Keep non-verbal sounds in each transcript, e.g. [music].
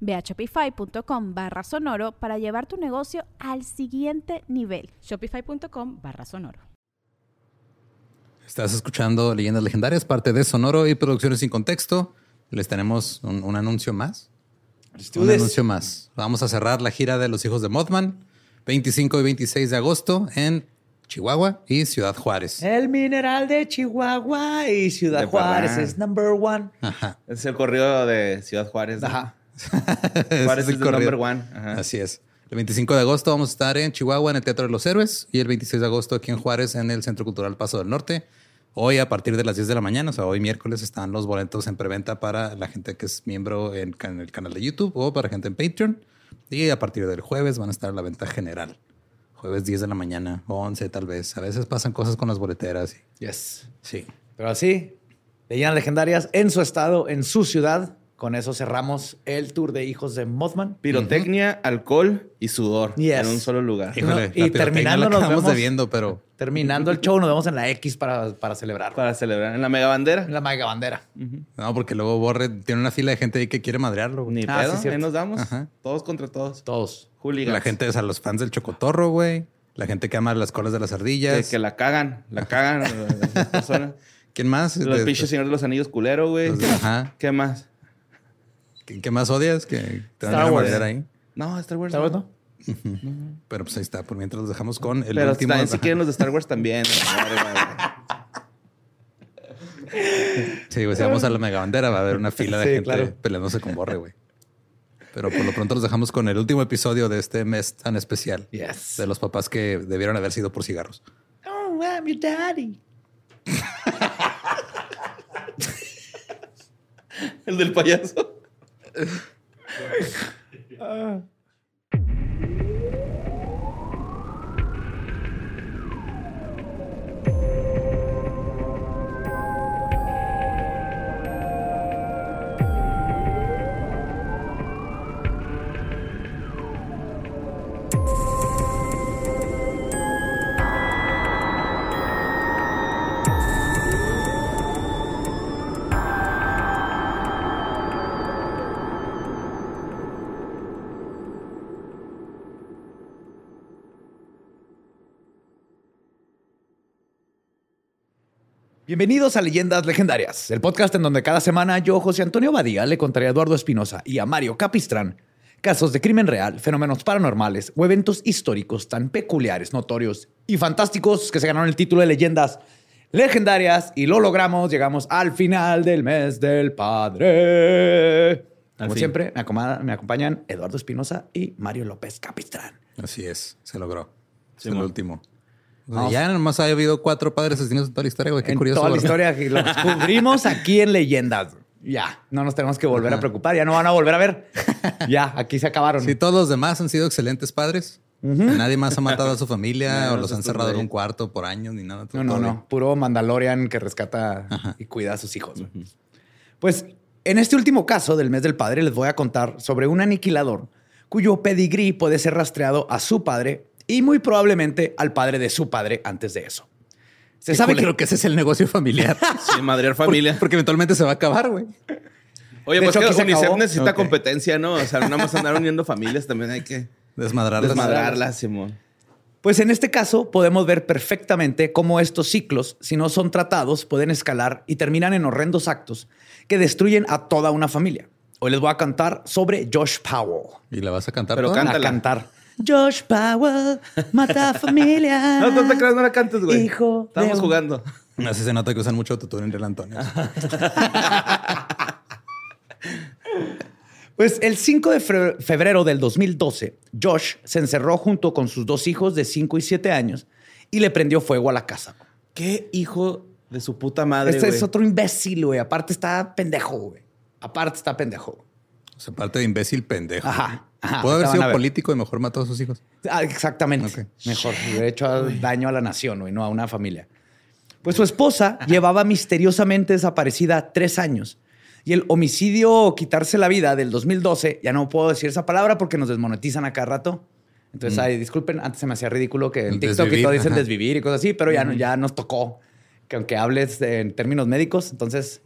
Ve a shopify.com barra sonoro para llevar tu negocio al siguiente nivel. Shopify.com barra sonoro. Estás escuchando Leyendas Legendarias, parte de Sonoro y Producciones sin Contexto. Les tenemos un, un anuncio más. Un anuncio más. Vamos a cerrar la gira de los hijos de Mothman, 25 y 26 de agosto en Chihuahua y Ciudad Juárez. El mineral de Chihuahua y Ciudad De Juárez Parán. es number one. Ajá. Es el corrido de Ciudad Juárez. ¿no? Ajá. Juárez es el number one. Ajá. Así es. El 25 de agosto vamos a estar en Chihuahua en el Teatro de los Héroes y el 26 de agosto aquí en Juárez en el Centro Cultural Paso del Norte. Hoy a partir de las 10 de la mañana, o sea, hoy miércoles están los boletos en preventa para la gente que es miembro en, en el canal de YouTube o para gente en Patreon. Y a partir del jueves van a estar a la venta general. Jueves 10 de la mañana, 11 tal vez. A veces pasan cosas con las boleteras. y- Yes. sí. Pero así, leyendas legendarias en su estado, en su ciudad. Con eso cerramos el tour de hijos de Mothman. Pirotecnia, alcohol y sudor Yes. en un solo lugar. Y terminando nos vemos- debiendo, pero Terminando el show, nos vemos en la X para, para celebrar. Para celebrar en la mega bandera. En la mega bandera. no, porque luego Borre tiene una fila de gente ahí que quiere madrearlo. güey. Ni Ah, pedo, sí, cierto. ahí nos damos. Ajá. Todos contra todos. Todos. Hooligans. La gente es a los fans del chocotorro, güey. La gente que ama las colas de las ardillas. que la cagan, la cagan [laughs] las personas. ¿Quién más? Los De- pinches señores de los anillos culero, güey. Los ajá. ¿Qué más? ¿Qué, qué más odias? Que te van Star a Wars. madrear ahí. No, Star Wars. [laughs] Pero pues ahí está. Por mientras los dejamos con el Pero último. también si quieren los de Star Wars [laughs] también. Sí, güey. Si vamos a la mega bandera, va a haber una fila de Sí, gente claro. peleándose con Borre, güey. Pero por lo pronto los dejamos con el último episodio de este mes tan especial. Yes. De los papás que debieron haber sido por cigarros. Oh, I'm your daddy. [laughs] El del payaso. [laughs] uh. Bienvenidos a Leyendas Legendarias, el podcast en donde cada semana yo, José Antonio Badía, le contaré a Eduardo Espinosa y a Mario Capistrán casos de crimen real, fenómenos paranormales o eventos históricos tan peculiares, notorios y fantásticos que se ganaron el título de Leyendas Legendarias y lo logramos. Llegamos al final del mes del padre. Como siempre, me, acompañan Eduardo Espinosa y Mario López Capistrán. Así es. Se logró. Es el último. O sea, Vamos. ya nomás ha habido cuatro padres asesinos en toda la historia, güey. Qué en curioso. toda la historia que lo descubrimos aquí en Leyendas. Ya, no nos tenemos que volver a preocupar, ya no van a volver a ver. Ya, aquí se acabaron. Sí, todos los demás han sido excelentes padres. Nadie más ha matado a su familia [laughs] o los han cerrado en un cuarto por años ni nada. No, no, no. Puro Mandalorian que rescata y cuida a sus hijos. Pues en este último caso del mes del padre les voy a contar sobre un aniquilador cuyo pedigrí puede ser rastreado a su padre y muy probablemente al padre de su padre antes de eso. Se sabe que que ese es el negocio familiar. [laughs] Sí, madrear familia. Porque eventualmente se va a acabar, güey. Oye, De pues hecho, que UNICEF acabó. necesita competencia, ¿no? O sea, nada más andar uniendo familias también hay que Desmadrarlas. desmadrarlas, Simón. Pues en este caso podemos ver perfectamente cómo estos ciclos, si no son tratados, pueden escalar y terminan en horrendos actos que destruyen a toda una familia. Hoy les voy a cantar sobre Josh Powell. Y la vas a cantar Pero? Cántala. A cantar. Josh Powell mata familia. [laughs] No, no te creas, no la cantes, güey. Hijo Estamos jugando. Así se nota que usan mucho autotune entre el Antonio. [laughs] Pues el 5 de fe- febrero del 2012, Josh se encerró junto con sus dos hijos de 5 y 7 años y le prendió fuego a la casa. Qué hijo de su puta madre, Este es otro imbécil, güey. Aparte está pendejo, güey. Aparte está pendejo. O sea, parte de imbécil pendejo. Ajá, ajá, Puede haber sido político y mejor mató a sus hijos. Ah, exactamente. Mejor. Hubiera hecho daño a la nación, güey, no a una familia. Pues su esposa [laughs] llevaba misteriosamente desaparecida tres años. Y el homicidio o quitarse la vida del 2012, ya no puedo decir esa palabra porque nos desmonetizan a cada rato. Entonces, ay, disculpen, antes se me hacía ridículo que en TikTok y todo dicen ajá. desvivir y cosas así, pero ya, no- ya nos tocó que aunque hables de- en términos médicos, entonces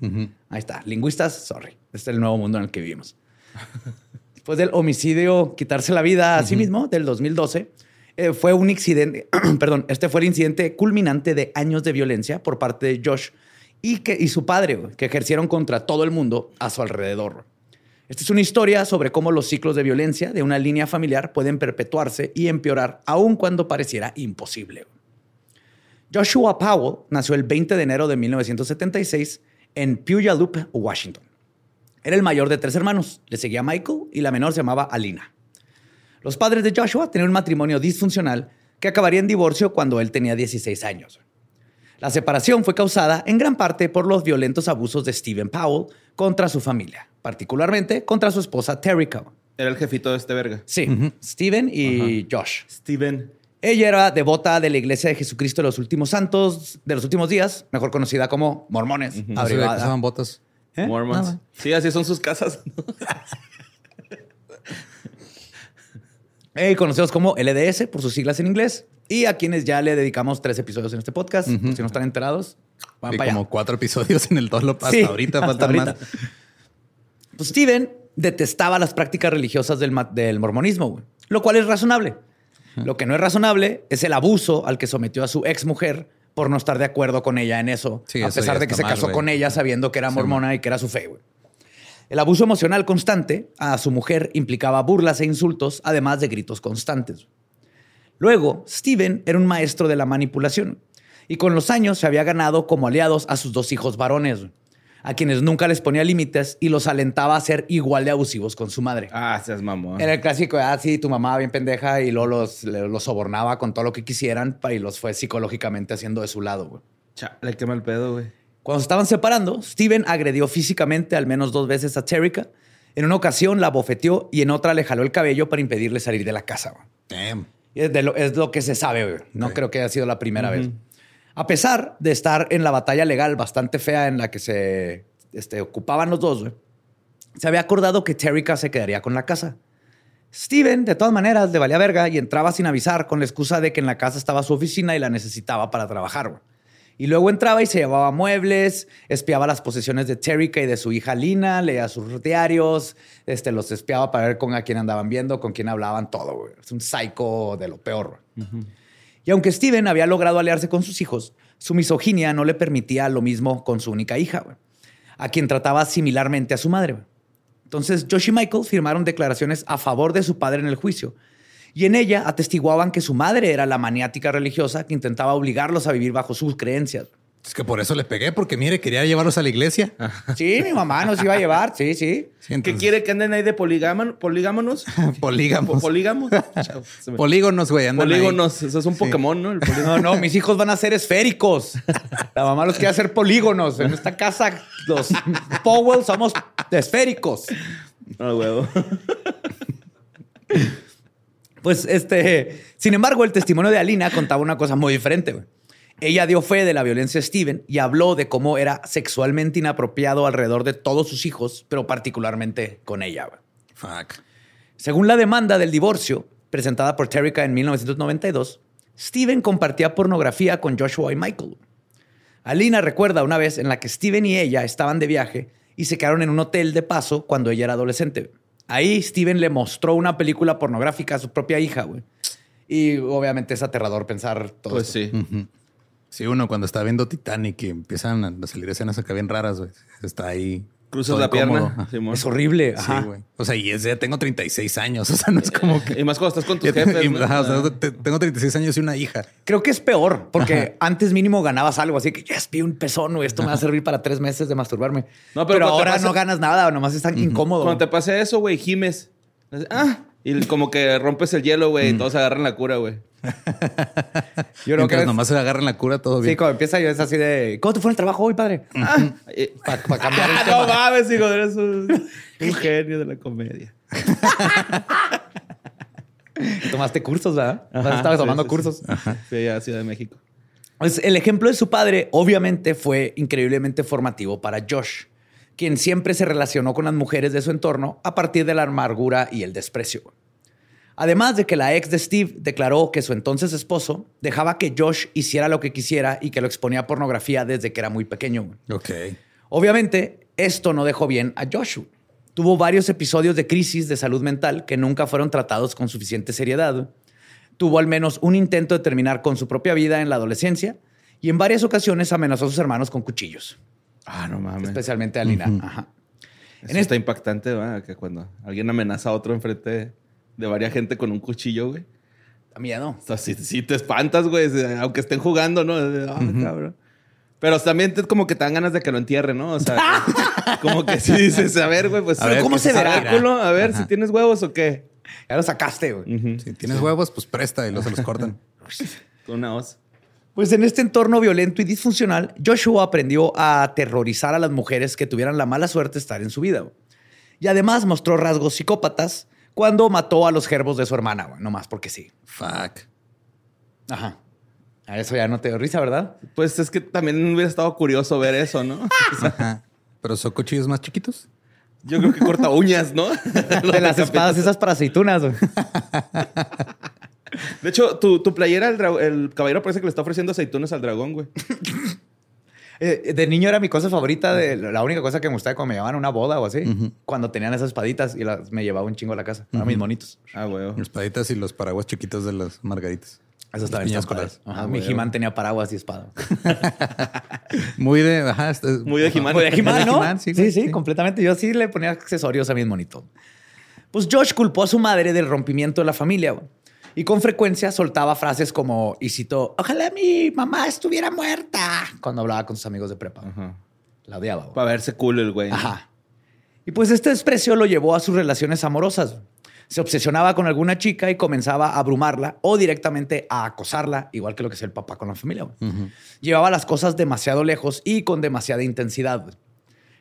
ahí está. Lingüistas, sorry. Este es el nuevo mundo en el que vivimos. [laughs] Después del homicidio, quitarse la vida a sí mismo del 2012, eh, fue un incidente, [clears throat] perdón, este fue el incidente culminante de años de violencia por parte de Josh y, que, y su padre, que ejercieron contra todo el mundo a su alrededor. Esta es una historia sobre cómo los ciclos de violencia de una línea familiar pueden perpetuarse y empeorar aun cuando pareciera imposible. Joshua Powell nació el 20 de enero de 1976 en Puyallup, Washington. Era el mayor de tres hermanos. Le seguía Michael y la menor se llamaba Alina. Los padres de Joshua tenían un matrimonio disfuncional que acabaría en divorcio cuando él tenía 16 años. La separación fue causada en gran parte por los violentos abusos de Stephen Powell contra su familia, particularmente contra su esposa Terrica. Era el jefito de este verga. Sí, Stephen y Josh. Steven. Ella era devota de la Iglesia de Jesucristo de los Últimos Santos de los últimos días, mejor conocida como mormones. Que abreviada. usaban botas. ¿Eh? Mormons. Nada. Sí, así son sus casas. [laughs] Eh, conocidos como LDS por sus siglas en inglés, y a quienes ya le dedicamos tres episodios en este podcast. Si no están enterados, van Vi para allá. como cuatro episodios en el Dolo. Hasta Sí, ahorita ahorita. más. Pues Steven detestaba las prácticas religiosas del, mormonismo, güey, lo cual es razonable. Lo que no es razonable es el abuso al que sometió a su ex mujer por no estar de acuerdo con ella en eso, Sí, a eso pesar de que se mal, casó con ella sabiendo que era Sí, mormona y que era su fe. El abuso emocional constante a su mujer implicaba burlas e insultos, además de gritos constantes. Luego, Steven era un maestro de la manipulación y con los años se había ganado como aliados a sus dos hijos varones, a quienes nunca les ponía límites y los alentaba a ser igual de abusivos con su madre. Ah, seas mamón. Era el clásico, ah, sí, tu mamá bien pendeja y luego los, los sobornaba con todo lo que quisieran y los fue psicológicamente haciendo de su lado. güey. Chale, qué mal pedo, güey. Cuando se estaban separando, Steven agredió físicamente al menos dos veces a Terrica. En una ocasión la bofeteó y en otra le jaló el cabello para impedirle salir de la casa. güey. Damn. Es, de lo, es lo que se sabe, güey. No creo que haya sido la primera vez. A pesar de estar en la batalla legal bastante fea en la que se este, ocupaban los dos, se había acordado que Terrica se quedaría con la casa. Steven, de todas maneras, le valía verga y entraba sin avisar con la excusa de que en la casa estaba su oficina y la necesitaba para trabajar. Y luego entraba y se llevaba muebles, espiaba las posesiones de Terrica y de su hija Lina, leía sus diarios, este, los espiaba para ver con a quién andaban viendo, con quién hablaban, todo. Es un psycho de lo peor. Y aunque Steven había logrado aliarse con sus hijos, su misoginia no le permitía lo mismo con su única hija, a quien trataba similarmente a su madre. Entonces, Josh y Michael firmaron declaraciones a favor de su padre en el juicio. Y en ella atestiguaban que su madre era la maniática religiosa que intentaba obligarlos a vivir bajo sus creencias. Es que por eso le pegué, porque mire, quería llevarlos a la iglesia. Sí, mi mamá nos iba a llevar, sí, sí. Sí, ¿Qué quiere que anden ahí de poligámono- poligámonos? [laughs] Polígamos. Po- ¿Polígamos? Me- Polígonos, güey. ahí. Polígonos. Eso es un Pokémon, ¿no? El [laughs] polígono. No, no, mis hijos van a ser esféricos. La mamá los quiere hacer polígonos. En esta casa, los Powell somos esféricos. Ah, huevo. Pues este, sin embargo, el testimonio de Alina contaba una cosa muy diferente. güey. Ella dio fe de la violencia de Steven y habló de cómo era sexualmente inapropiado alrededor de todos sus hijos, pero particularmente con ella. Fuck. Según la demanda del divorcio presentada por Terrica en 1992, Steven compartía pornografía con Joshua y Michael. Alina recuerda una vez en la que Steven y ella estaban de viaje y se quedaron en un hotel de paso cuando ella era adolescente. Ahí Steven le mostró una película pornográfica a su propia hija, güey. Y obviamente es aterrador pensar todo Pues esto. sí. Sí, uno cuando está viendo Titanic y empiezan a salir escenas acá bien raras, güey. Está ahí Cruzas la pierna. Simón. Es horrible. Sí, güey. O sea, y es, ya tengo 36 años. [laughs] O sea, no es como que. Y más cuando estás con tus jefes. ¿no? ajá, o sea, te- tengo 36 años y una hija. Creo que es peor, porque antes mínimo ganabas algo, así que ya vi un pezón, güey, esto me va a servir para tres meses de masturbarme. No, pero pero, ahora pasa- no ganas nada, nomás es tan incómodo. Cuando te pase eso, güey, gimes. Ah, y como que rompes el hielo, güey, y todos agarran la cura, güey. [laughs] Yo creo que nomás se agarran la cura, todo Sí, bien. cuando empieza yo es así de, ¿cómo te fue el trabajo hoy, padre? Ah, eh, Para cambiar el [laughs] tema. no mames, hijo, eres un, [laughs] un genio de la comedia. Tomaste cursos, ¿verdad? Ajá, Estabas sí, tomando sí, cursos. Sí, Sí, a Ciudad de México. Pues el ejemplo de su padre obviamente fue increíblemente formativo para Josh, quien siempre se relacionó con las mujeres de su entorno a partir de la amargura y el desprecio. Además de que la ex de Steve declaró que su entonces esposo dejaba que Josh hiciera lo que quisiera y que lo exponía a pornografía desde que era muy pequeño. Ok. Obviamente, esto no dejó bien a Joshua. Tuvo varios episodios de crisis de salud mental que nunca fueron tratados con suficiente seriedad. Tuvo al menos un intento de terminar con su propia vida en la adolescencia y en varias ocasiones amenazó a sus hermanos con cuchillos, Ah, no mames. especialmente a Lina. Ajá. Eso en está impactante, ¿verdad? Que cuando alguien amenaza a otro enfrente de varias gente con un cuchillo, güey. Da miedo. O sea, sí, sí te espantas, güey, aunque estén jugando, ¿no? Ah, cabrón. Pero también te- como que te dan ganas de que lo entierren, ¿no? O sea, como que si dices, a ver, güey, pues A ver, ¿cómo ¿qué se verá? a ver Ajá. si tienes huevos o qué. Ya lo sacaste, güey. Si tienes huevos, pues presta y luego se los cortan. [laughs] Con una hoz. Pues en este entorno violento y disfuncional, Joshua aprendió a aterrorizar a las mujeres que tuvieran la mala suerte de estar en su vida. Y además mostró rasgos psicópatas cuando mató a los gerbos de su hermana, güey, nomás porque sí. Fuck. Ajá. A eso ya no te dio risa, ¿verdad? Pues es que también hubiera estado curioso ver eso, ¿no? [laughs] Ajá. Pero son cuchillos más chiquitos. Yo creo que corta uñas, ¿no? [laughs] De las espadas esas para aceitunas. güey. De hecho, tu, tu playera, el, el caballero parece que le está ofreciendo aceitunas al dragón, güey. [laughs] Eh, De niño era mi cosa favorita, de la única cosa que me gustaba cuando me llevaban a una boda o así, cuando tenían esas espaditas y las, me llevaba un chingo a la casa. A mis monitos. Ah, güey. Las paditas y los paraguas chiquitos de las margaritas. Eso estaba Las bien Ah, mi. He-Man tenía paraguas y espada. [laughs] Muy de. Ajá. este- Muy de He-Man. Muy de He-Man, ¿no? Sí, sí, sí, sí. completamente. Yo sí le ponía accesorios a mis monitos. Pues Josh culpó a su madre del rompimiento de la familia güey. Y con frecuencia soltaba frases como, y citó, ojalá mi mamá estuviera muerta, cuando hablaba con sus amigos de prepa. Ajá. La odiaba. güey. Para verse cool el güey. Ajá. Y pues este desprecio lo llevó a sus relaciones amorosas. Se obsesionaba con alguna chica y comenzaba a abrumarla o directamente a acosarla, igual que lo que es el papá con la familia. Llevaba las cosas demasiado lejos y con demasiada intensidad. güey.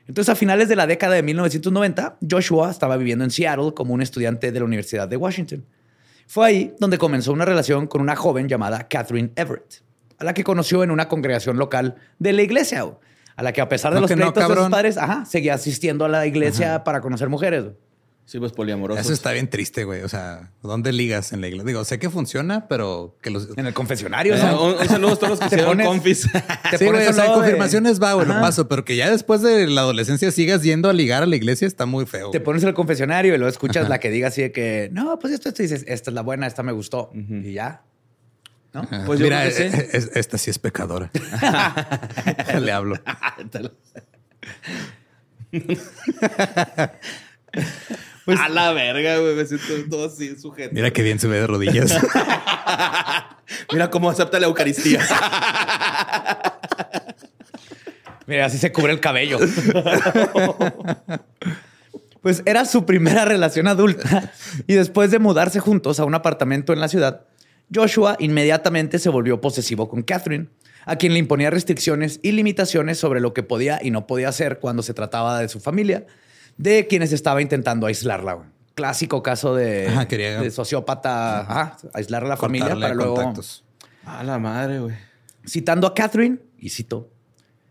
Entonces, a finales de la década de 1990, Joshua estaba viviendo en Seattle como un estudiante de la Universidad de Washington. Fue ahí donde comenzó una relación con una joven llamada Catherine Everett, a la que conoció en una congregación local de la iglesia, a la que a pesar de No los no, pleitos de sus padres, ajá, seguía asistiendo a la iglesia para conocer mujeres. Sí, pues poliamoroso. Eso está bien triste, güey. O sea, ¿dónde ligas en la iglesia? Digo, sé que funciona, pero que los. En el confesionario, Eh, ¿no? un, un saludo a todos los que hicieron pones- confis. [laughs] Te Sí, güey, o sea, de- confirmaciones va, güey, lo paso, pero que ya después de la adolescencia sigas yendo a ligar a la iglesia está muy feo. Te pones en el confesionario y luego escuchas la que diga así de que, no, pues esto, esto, dices, esta es la buena, esta me gustó. Y ya. ¿No? Ajá. Pues yo Mira, creo que sí. eh, es- esta sí es pecadora. [laughs] Le hablo. [laughs] Pues, a la verga, güey. Me siento todo así sujeto. Mira qué bien se ve de rodillas. [laughs] Mira cómo acepta la Eucaristía. Mira, así se cubre el cabello. [laughs] pues era su primera relación adulta y después de mudarse juntos a un apartamento en la ciudad, Joshua inmediatamente se volvió posesivo con Catherine, a quien le imponía restricciones y limitaciones sobre lo que podía y no podía hacer cuando se trataba de su familia, de quienes estaba intentando aislarla. güey. Clásico caso de, Ajá, quería- de sociópata, ajá, aislar a la familia para luego contactos. A la madre, güey. citando a Catherine, y cito,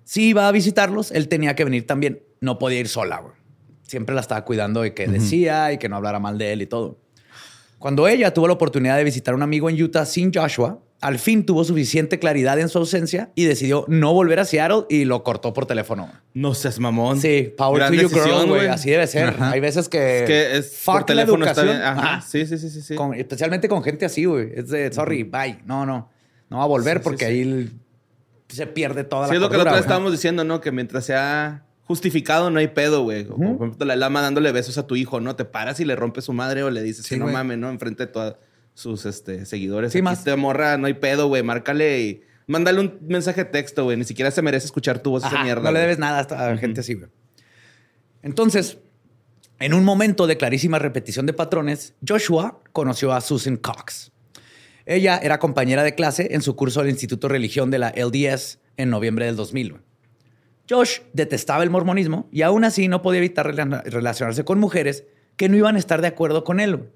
si iba a visitarlos, él tenía que venir también. No podía ir sola, güey. Siempre la estaba cuidando de que decía y que no hablara mal de él y todo. Cuando ella tuvo la oportunidad de visitar a un amigo en Utah sin Joshua, al fin tuvo suficiente claridad en su ausencia y decidió no volver a Seattle y lo cortó por teléfono. No seas mamón. Sí, power Gran to you, decisión, girl, güey. Así debe ser. Ajá. Hay veces que... Es que es fuck por teléfono la está educación. bien. Ajá. Ajá. Sí, sí, sí, sí, sí. Con- especialmente con gente así, güey. Es de, sorry, bye. No, no. No va a volver Sí, sí, porque sí. ahí el- se pierde toda Sí, la es lo que la otra vez estábamos diciendo, ¿no? Que mientras sea justificado, no hay pedo, güey. Como, Por ejemplo, la lama dándole besos a tu hijo, ¿no? Te paras y le rompes su madre o le dices Sí, que no mames, ¿no? Enfrente de todos sus este, seguidores. Sí, más. te morra, no hay pedo, güey. Márcale y mándale un mensaje de texto, güey. Ni siquiera se merece escuchar tu voz esa mierda. no le güey. debes nada a gente así, güey. Entonces, en un momento de clarísima repetición de patrones, Joshua conoció a Susan Cox. Ella era compañera de clase en su curso del Instituto de Religión de la LDS en noviembre del 2000. güey. Josh detestaba el mormonismo y aún así no podía evitar rela- relacionarse con mujeres que no iban a estar de acuerdo con él. güey.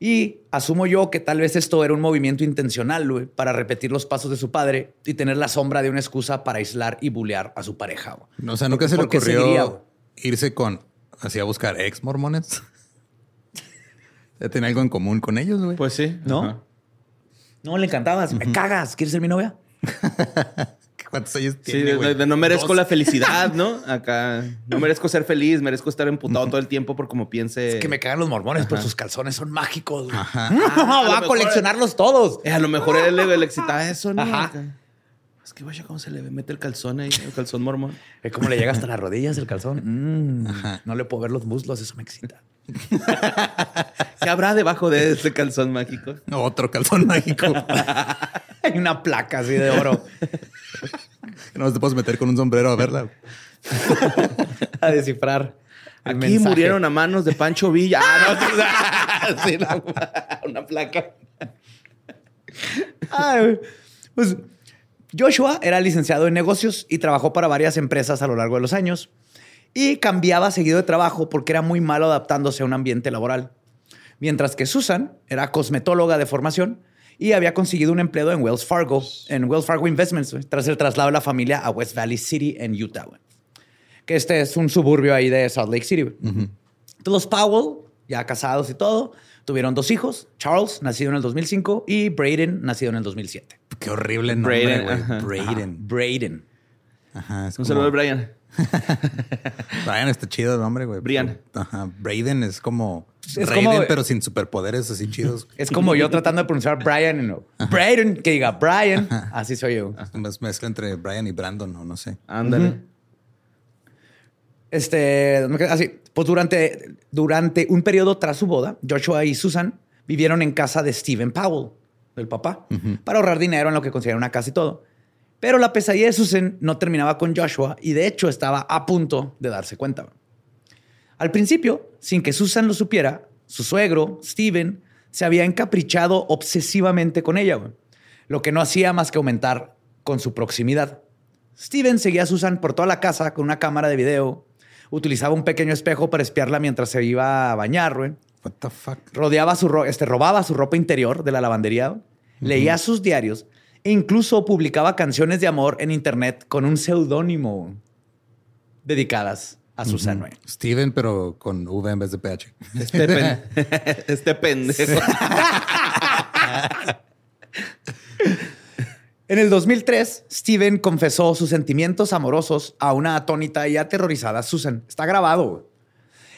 Y asumo yo que tal vez esto era un movimiento intencional güey, para repetir los pasos de su padre y tener la sombra de una excusa para aislar y bulear a su pareja. güey. O sea, nunca se le ¿Por qué ocurrió seguiría, irse con, así a buscar ex mormones. [laughs] ya tenía algo en común con ellos, güey. Pues sí. ¿No? Ajá. No, le encantabas. Me cagas. ¿Quieres ser mi novia? [laughs] ¿Cuántos años Sí, tiene, de, güey? de- de no merezco Dos. la felicidad, ¿no? [laughs] Acá no merezco ser feliz, merezco estar emputado todo el tiempo por como piense. Es que me cagan los mormones, pero sus calzones son mágicos. güey. Ajá. [laughs] a lo Va a coleccionarlos todos. Eh, a lo mejor él le, le excitaba [laughs] eso, ¿no? Ajá. Acá. Es que vaya cómo se le mete el calzón ahí, el calzón mormón. Es como le llega hasta las rodillas el calzón. Mm, Ajá. no le puedo ver los muslos, eso me excita. ¿Qué habrá debajo de ese calzón mágico? Otro calzón mágico. Hay una placa así de oro no te puedes meter con un sombrero a verla. a descifrar. el Aquí mensaje. murieron a manos de Pancho Villa. Ah, no, sí, [laughs] no, una placa. Ay, pues Joshua era licenciado en negocios y trabajó para varias empresas a lo largo de los años y cambiaba seguido de trabajo porque era muy malo adaptándose a un ambiente laboral. Mientras que Susan era cosmetóloga de formación y había conseguido un empleo en Wells Fargo, en Wells Fargo Investments, tras el traslado de la familia a West Valley City en Utah, que este es un suburbio ahí de Salt Lake City. güey. Entonces, los Powell, ya casados y todo, tuvieron dos hijos, Charles, nacido en el 2005, y Braden, nacido en el 2007. Qué horrible nombre, Braden, güey. ajá. Braden. Braden. Ajá. es Un como- saludo a Brian. [laughs] Brian está chido el nombre, güey. Brian. Ajá. Braden es como Es Raiden, como- pero sin superpoderes así chidos. [laughs] Es como yo tratando de pronunciar Brian y no. Braden, que diga Brian. Así soy yo. Es mezcla entre Brian y Brandon, o no sé. Ándale. Este, así, pues durante, durante un periodo tras su boda, Joshua y Susan vivieron en casa de Stephen Powell, del papá, para ahorrar dinero en lo que consideraban una casa y todo. Pero la pesadilla de Susan no terminaba con Joshua y de hecho estaba a punto de darse cuenta. Al principio, sin que Susan lo supiera, su suegro, Stephen, se había encaprichado obsesivamente con ella, güey, lo que no hacía más que aumentar con su proximidad. Steven seguía a Susan por toda la casa con una cámara de video, utilizaba un pequeño espejo para espiarla mientras se iba a bañar, güey. What the fuck? rodeaba su ro- este, robaba su ropa interior de la lavandería, leía sus diarios e incluso publicaba canciones de amor en internet con un seudónimo dedicadas a Susan. Steven, pero con V en vez de PH. Este, pen- [laughs] este pendejo. [laughs] En el 2003, Steven confesó sus sentimientos amorosos a una atónita y aterrorizada Susan. Está grabado.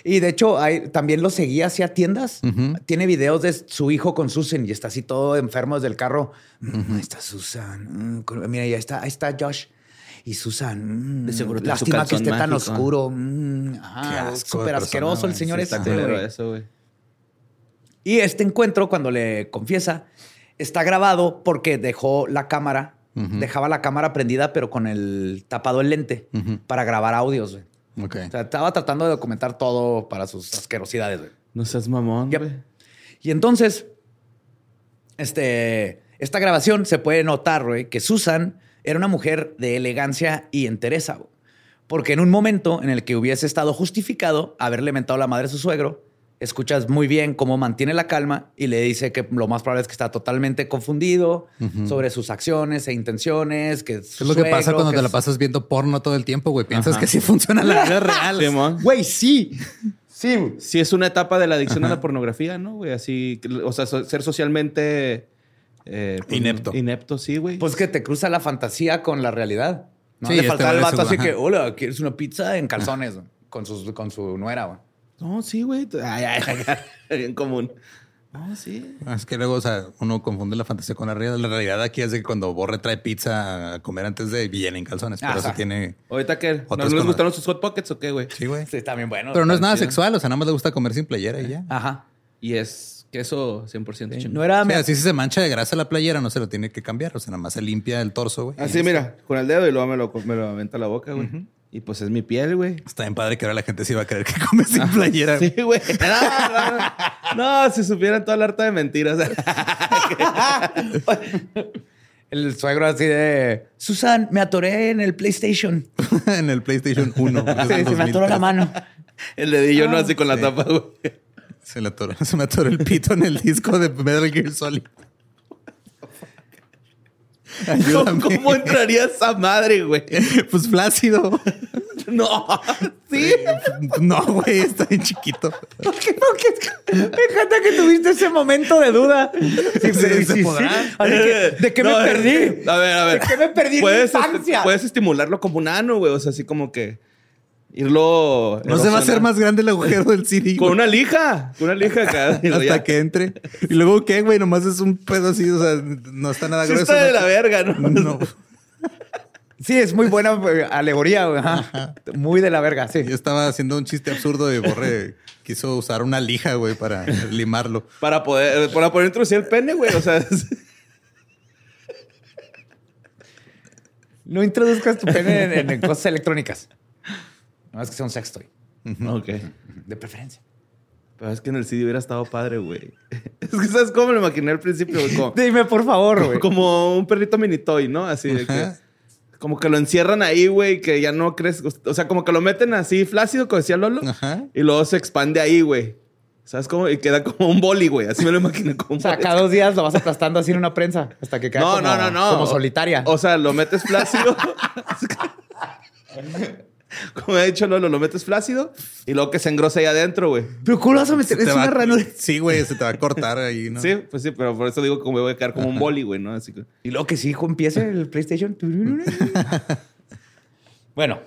Y de hecho, hay- también lo seguía hacia tiendas. Tiene videos de su hijo con Susan y está así todo enfermo desde el carro. Mm, Ahí está Susan. Mm, mira, ya está, ahí está Josh. Y Susan, mm, su lástima que esté tan oscuro. Mm, de súper asqueroso el señor Sí, este. está Culero güey. eso, güey. Y este encuentro, cuando le confiesa, está grabado porque dejó la cámara, dejaba la cámara prendida, pero con el tapado el lente para grabar audios. güey. Ok. O sea, estaba tratando de documentar todo para sus asquerosidades. güey. No seas mamón, Yep. güey. Y entonces, este, esta grabación se puede notar güey, que Susan era una mujer de elegancia y entereza. Porque en un momento en el que hubiese estado justificado haberle mentado la madre a su suegro, escuchas muy bien cómo mantiene la calma y le dice que lo más probable es que está totalmente confundido sobre sus acciones e intenciones. Que Es lo que pasa cuando te la pasas viendo porno todo el tiempo, güey. Piensas que sí funciona la vida [laughs] real. Güey, sí. Sí. Sí, es una etapa de la adicción a la pornografía, ¿no, güey? Así, o sea, ser socialmente... eh, pues, Inepto. Inepto, sí, güey. Pues que te cruza la fantasía con la realidad. ¿no? Sí, Le este faltaba el vato así que, hola, ¿quieres una pizza en calzones? [laughs] Con, sus, con su nuera, güey. No, sí, güey. Ay, ay, ay, [laughs] Bien común. Ah, sí. Es que luego, o sea, uno confunde la fantasía con la realidad. La realidad aquí es de que cuando Borre trae pizza a comer antes de viene en calzones, pero Ajá. eso tiene. Ahorita que no Otros les con- gustaron sus hot pockets o qué, güey. Sí, güey. Sí, está bien bueno. Pero no es nada chido. sexual, o sea, nada más le gusta comer sin playera y ya. Ajá. Y es queso 100% chino. No era... O sea, así si se mancha de grasa la playera, no se lo tiene que cambiar. O sea, nada más se limpia el torso, güey. Así, mira, con el dedo y luego me lo, me lo aventa a la boca, güey. Y pues es mi piel, güey. Está bien padre que ahora la gente se iba a creer que [laughs] come sin playera. Sí, güey. [laughs] No, no, no. No, si supieran toda la harta de mentiras. [laughs] El suegro así de... Susan, me atoré en el PlayStation. en el PlayStation 1. Sí, se me atoró la mano. El dedillo no así con la sí. tapa, güey. Se, le atoró, [laughs] se me atoró el pito en el disco de Metal Gear Solid. Ayúdame. ¿Cómo, entraría esa madre, güey? [laughs] Pues flácido. [laughs] No. Sí. No, güey, está bien chiquito. ¿Por qué no? ¿Qué- Me encanta que tuviste ese momento de duda. Sí, Sí, se podrá. Así que, ¿De qué No, me perdí? A ver, a ver. ¿De qué me perdí en mi Puedes, infancia? puedes estimularlo como un ano, güey. O sea, así como que irlo. No se va a hacer más grande el agujero del [laughs] CD. Con güey, una lija. Con una lija acá. [laughs] Hasta ya- que entre. Y luego, ¿qué, güey? Nomás es un pedo así, o sea, no está nada Sí grueso. está de ¿no? la verga, ¿no? [laughs] No. Sí, es muy buena eh, alegoría, güey. Muy de la verga, sí. Yo estaba haciendo un chiste absurdo y Borre quiso usar una lija, güey, para limarlo. Para poder, para poder introducir el pene, güey. O sea, es- No introduzcas tu pene en, en- en cosas electrónicas. No es que sea un sextoy. ok. De preferencia. Pero es que en el CD hubiera estado padre, güey. [laughs] Es que sabes cómo me lo imaginé al principio. Como, [laughs] Dime, por favor, güey. como un perrito mini toy, ¿no? Así de que. Como que lo encierran ahí, güey, que ya no crees. O sea, como que lo meten así flácido, como decía Lolo. Ajá. Y luego se expande ahí, güey. ¿Sabes cómo? Y queda como un boli, güey. Así me lo imaginé como O sea, cada dos días lo vas aplastando así en una prensa hasta que queda No, como, no, no, no. como solitaria. O sea, lo metes flácido. [laughs] [laughs] como ha dicho Lolo, lo metes flácido y luego que se engrosa ahí adentro, güey. Pero ¿cómo lo vas a meter? Es una ranura. [laughs] Sí, güey, se te va a cortar ahí, ¿no? Sí, pues sí, pero por eso digo que me voy a quedar como un boli, güey, ¿no? Así que. Y luego que sí, hijo, empiece el PlayStation. [laughs] bueno,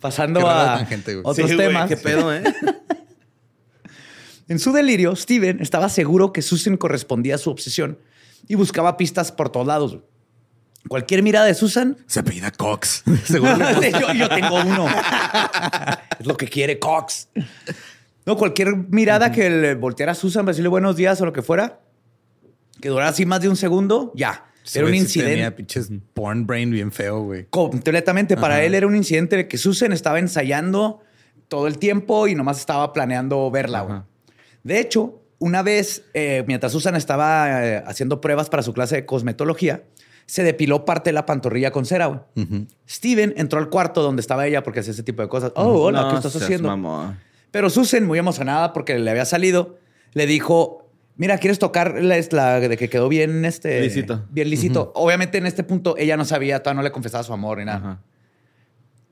pasando Qué a tangente, güey. otros Sí, güey, temas. ¿Qué pedo, eh? En su delirio, Steven estaba seguro que Susan correspondía a su obsesión y buscaba pistas por todos lados. Cualquier mirada de Susan. Se apellida Cox. [laughs] Seguro [laughs] yo, yo tengo uno. [laughs] es lo que quiere Cox. No, cualquier mirada que le volteara a Susan para decirle buenos días o lo que fuera, que durara así más de un segundo, ya. Era un incidente. Tenía pinches porn brain bien feo, güey. Completamente. Para él era un incidente de que Susan estaba ensayando todo el tiempo y nomás estaba planeando verla. güey. De hecho, una vez, eh, mientras Susan estaba eh, haciendo pruebas para su clase de cosmetología, se depiló parte de la pantorrilla con cera. güey. Steven entró al cuarto donde estaba ella porque hacía ese tipo de cosas. Oh, hola, No ¿qué estás haciendo? Pero Susan, muy emocionada porque le había salido, le dijo, mira, ¿quieres tocar la, de que quedó bien este... Lisito. Bien lisito. Obviamente en este punto ella no sabía, todavía no le confesaba su amor ni nada.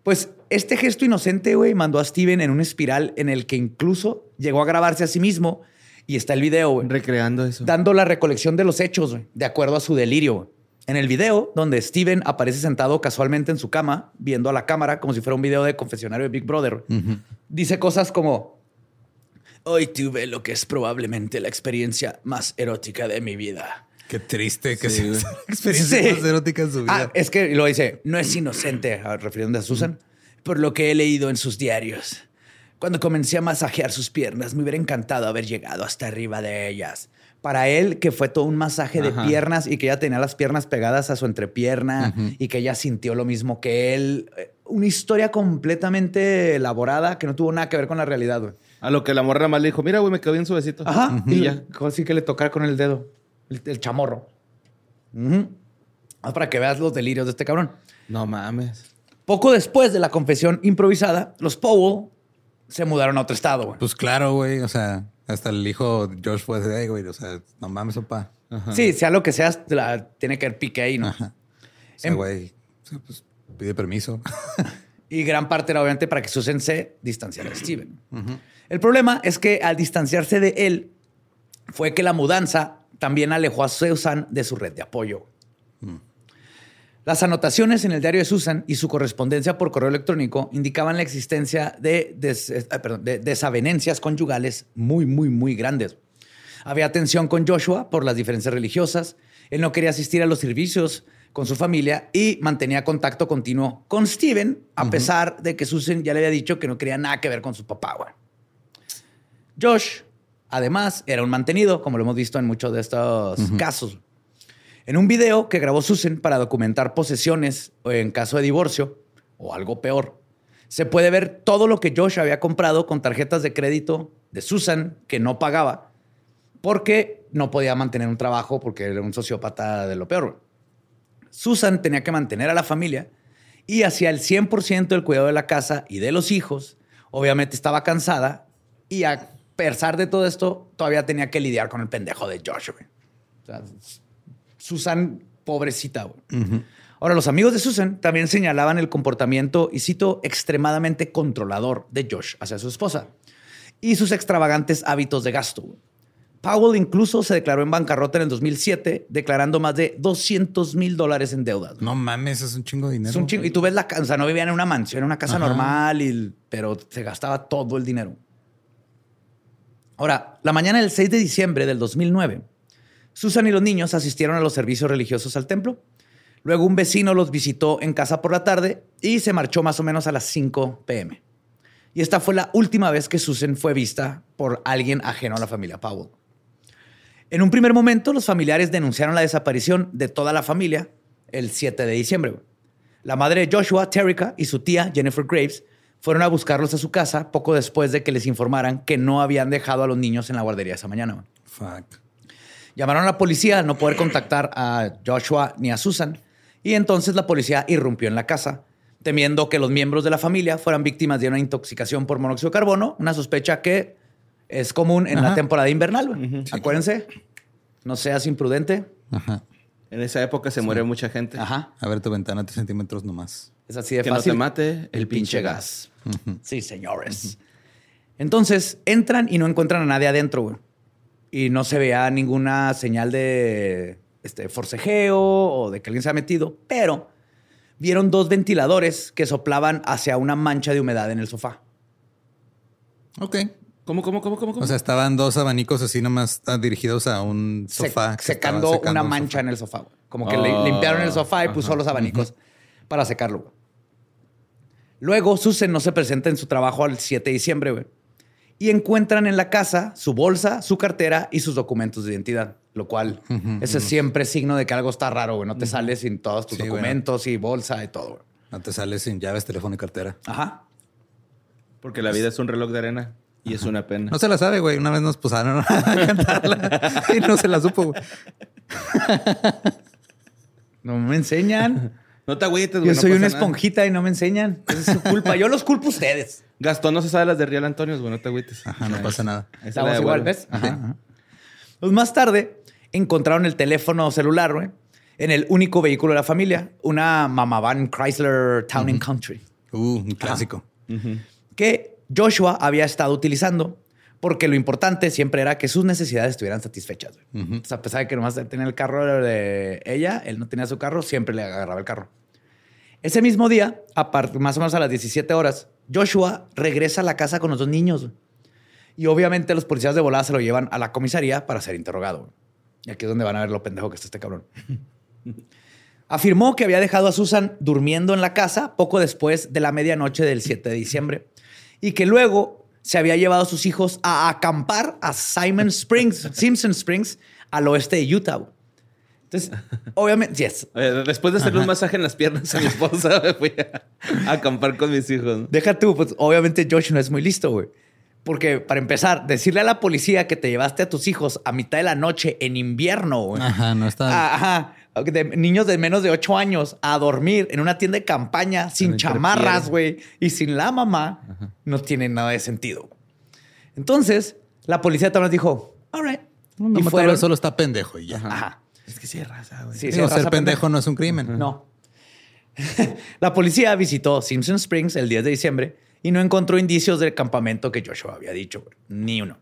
Pues este gesto inocente, güey, mandó a Steven en una espiral en el que incluso llegó a grabarse a sí mismo y está el video, güey, Recreando eso. dando la recolección de los hechos, güey, de acuerdo a su delirio. güey. En el video, donde Steven aparece sentado casualmente en su cama, viendo a la cámara como si fuera un video de confesionario de Big Brother, dice cosas como: Hoy tuve lo que es probablemente la experiencia más erótica de mi vida. Qué triste que Sí, sea experiencia Sí. más erótica en su vida. Ah, es que lo dice, no es inocente, ah, refiriéndose a Susan, por lo que he leído en sus diarios. Cuando comencé a masajear sus piernas, me hubiera encantado haber llegado hasta arriba de ellas. Para él, que fue todo un masaje de piernas y que ella tenía las piernas pegadas a su entrepierna y que ella sintió lo mismo que él. Eh, Una historia completamente elaborada que no tuvo nada que ver con la realidad, güey. A lo que la morra más le dijo, mira, güey, me quedó bien suavecito. Ajá. Y Y ya. Así que le tocara con el dedo, el, el chamorro. Ah, Para que veas los delirios de este cabrón. No mames. Poco después de la confesión improvisada, los Powell se mudaron a otro estado. güey. Pues claro, güey. O sea, hasta el hijo George fue de, "Ey, güey, o sea, no mames, opa. Sí, sea lo que sea, la- tiene que haber pique ahí, ¿no? Ajá. O sea, Em- güey, o sea, pues, pide permiso. [laughs] Y gran parte era obviamente para que Susan se distanciara de Steven. El problema es que al distanciarse de él, fue que la mudanza también alejó a Susan de su red de apoyo. Las anotaciones en el diario de Susan y su correspondencia por correo electrónico indicaban la existencia de, des- eh, perdón, de desavenencias conyugales muy, muy, muy grandes. Había tensión con Joshua por las diferencias religiosas. Él no quería asistir a los servicios con su familia y mantenía contacto continuo con Steven, a pesar de que Susan ya le había dicho que no quería nada que ver con su papá. güey. Josh, además, era un mantenido, como lo hemos visto en muchos de estos casos. En un video que grabó Susan para documentar posesiones en caso de divorcio, o algo peor, se puede ver todo lo que Josh había comprado con tarjetas de crédito de Susan que no pagaba porque no podía mantener un trabajo porque era un sociópata de lo peor. Susan tenía que mantener a la familia y hacía el 100% del cuidado de la casa y de los hijos. Obviamente estaba cansada y a pesar de todo esto, todavía tenía que lidiar con el pendejo de Josh. O sea, Susan, pobrecita. Ahora, los amigos de Susan también señalaban el comportamiento, y cito, extremadamente controlador de Josh hacia su esposa y sus extravagantes hábitos de gasto. Powell incluso se declaró en bancarrota en el 2007, declarando más de 200 mil dólares en deudas. No mames, es un chingo de dinero. Es un chingo. Y tú ves la casa, o sea, no vivían en una mansión, en una casa Ajá. normal, y- pero se gastaba todo el dinero. Ahora, la mañana del 6 de diciembre del 2009, Susan y los niños asistieron a los servicios religiosos al templo. Luego un vecino los visitó en casa por la tarde y se marchó más o menos a las 5 pm. Y esta fue la última vez que Susan fue vista por alguien ajeno a la familia Powell. En un primer momento, los familiares denunciaron la desaparición de toda la familia el 7 de diciembre. La madre de Joshua, Terrica, y su tía, Jennifer Graves, fueron a buscarlos a su casa poco después de que les informaran que no habían dejado a los niños en la guardería esa mañana. Llamaron a la policía al no poder contactar a Joshua ni a Susan, y entonces la policía irrumpió en la casa, temiendo que los miembros de la familia fueran víctimas de una intoxicación por monóxido de carbono, una sospecha que es común en la temporada invernal. güey. Acuérdense, no seas imprudente. Ajá. En esa época se muere mucha gente. Ajá. A ver tu ventana, tres centímetros nomás. Es así de Que no fácil. te mate el pinche gas. Sí, señores. Entonces entran y no encuentran a nadie adentro, güey. Y no se veía ninguna señal de este, forcejeo o de que alguien se ha metido, pero vieron dos ventiladores que soplaban hacia una mancha de humedad en el sofá. Ok. ¿Cómo, cómo, cómo, cómo? cómo? O sea, estaban dos abanicos así nomás ah, dirigidos a un Se- sofá. secando, una un mancha sofá. en el sofá. Como que le- Ah, limpiaron el sofá y puso ajá, los abanicos para secarlo. Luego, Susan no se presenta en su trabajo al 7 de diciembre, güey. Y encuentran en la casa su bolsa, su cartera y sus documentos de identidad. Lo cual, ese es siempre signo de que algo está raro, güey. No te sales sin todos tus Sí, bueno. documentos y bolsa y todo, güey. No te sales sin llaves, teléfono y cartera. Ajá. Porque la vida es un reloj de arena y es una pena. No se la sabe, güey. Una vez nos pusieron a [laughs] cantarla y no se la supo, güey. [laughs] No me enseñan. No te agüites, güey. Yo no soy pasa una nada. esponjita y no me enseñan. Esa es su culpa. Yo los culpo a ustedes. Gastón no se sabe las de Real Antonio, güey. No te agüites. Ajá, no pasa nada. Estamos igual. ¿ves? Ajá, ajá. Pues más tarde encontraron el teléfono celular, güey, en el único vehículo de la familia, una Mamavan Chrysler Town and Country, Uh, un clásico. que Joshua había estado utilizando porque lo importante siempre era que sus necesidades estuvieran satisfechas. Entonces, a pesar de que nomás tenía el carro de ella, él no tenía su carro, siempre le agarraba el carro. Ese mismo día, a par- más o menos a las 17 horas, Joshua regresa a la casa con los dos niños. Y obviamente los policías de volada se lo llevan a la comisaría para ser interrogado. Y aquí es donde van a ver lo pendejo que está este cabrón. [laughs] Afirmó que había dejado a Susan durmiendo en la casa poco después de la medianoche del 7 de diciembre y que luego se había llevado a sus hijos a acampar a Simon Springs, [laughs] Simpson Springs, al oeste de Utah. Entonces, [laughs] obviamente, yes. Después de hacerle un masaje en las piernas a mi esposa, [laughs] me fui a, a acampar con mis hijos. ¿no? Deja tú, pues obviamente Josh no es muy listo, güey. Porque para empezar, decirle a la policía que te llevaste a tus hijos a mitad de la noche en invierno, güey. Ajá, no está. Ah, Ajá. De niños de menos de 8 años a dormir en una tienda de campaña sin chamarras, güey, y sin la mamá, no tiene nada de sentido. Entonces, la policía también dijo, all right. No, y fueron. solo está pendejo y ya. Ajá. Es que sí es raza, güey. Sí, Digo, sí, ser pendejo no es un crimen. No. [laughs] la policía visitó Simpson Springs el 10 de diciembre y no encontró indicios del campamento que Joshua había dicho, güey. ni uno.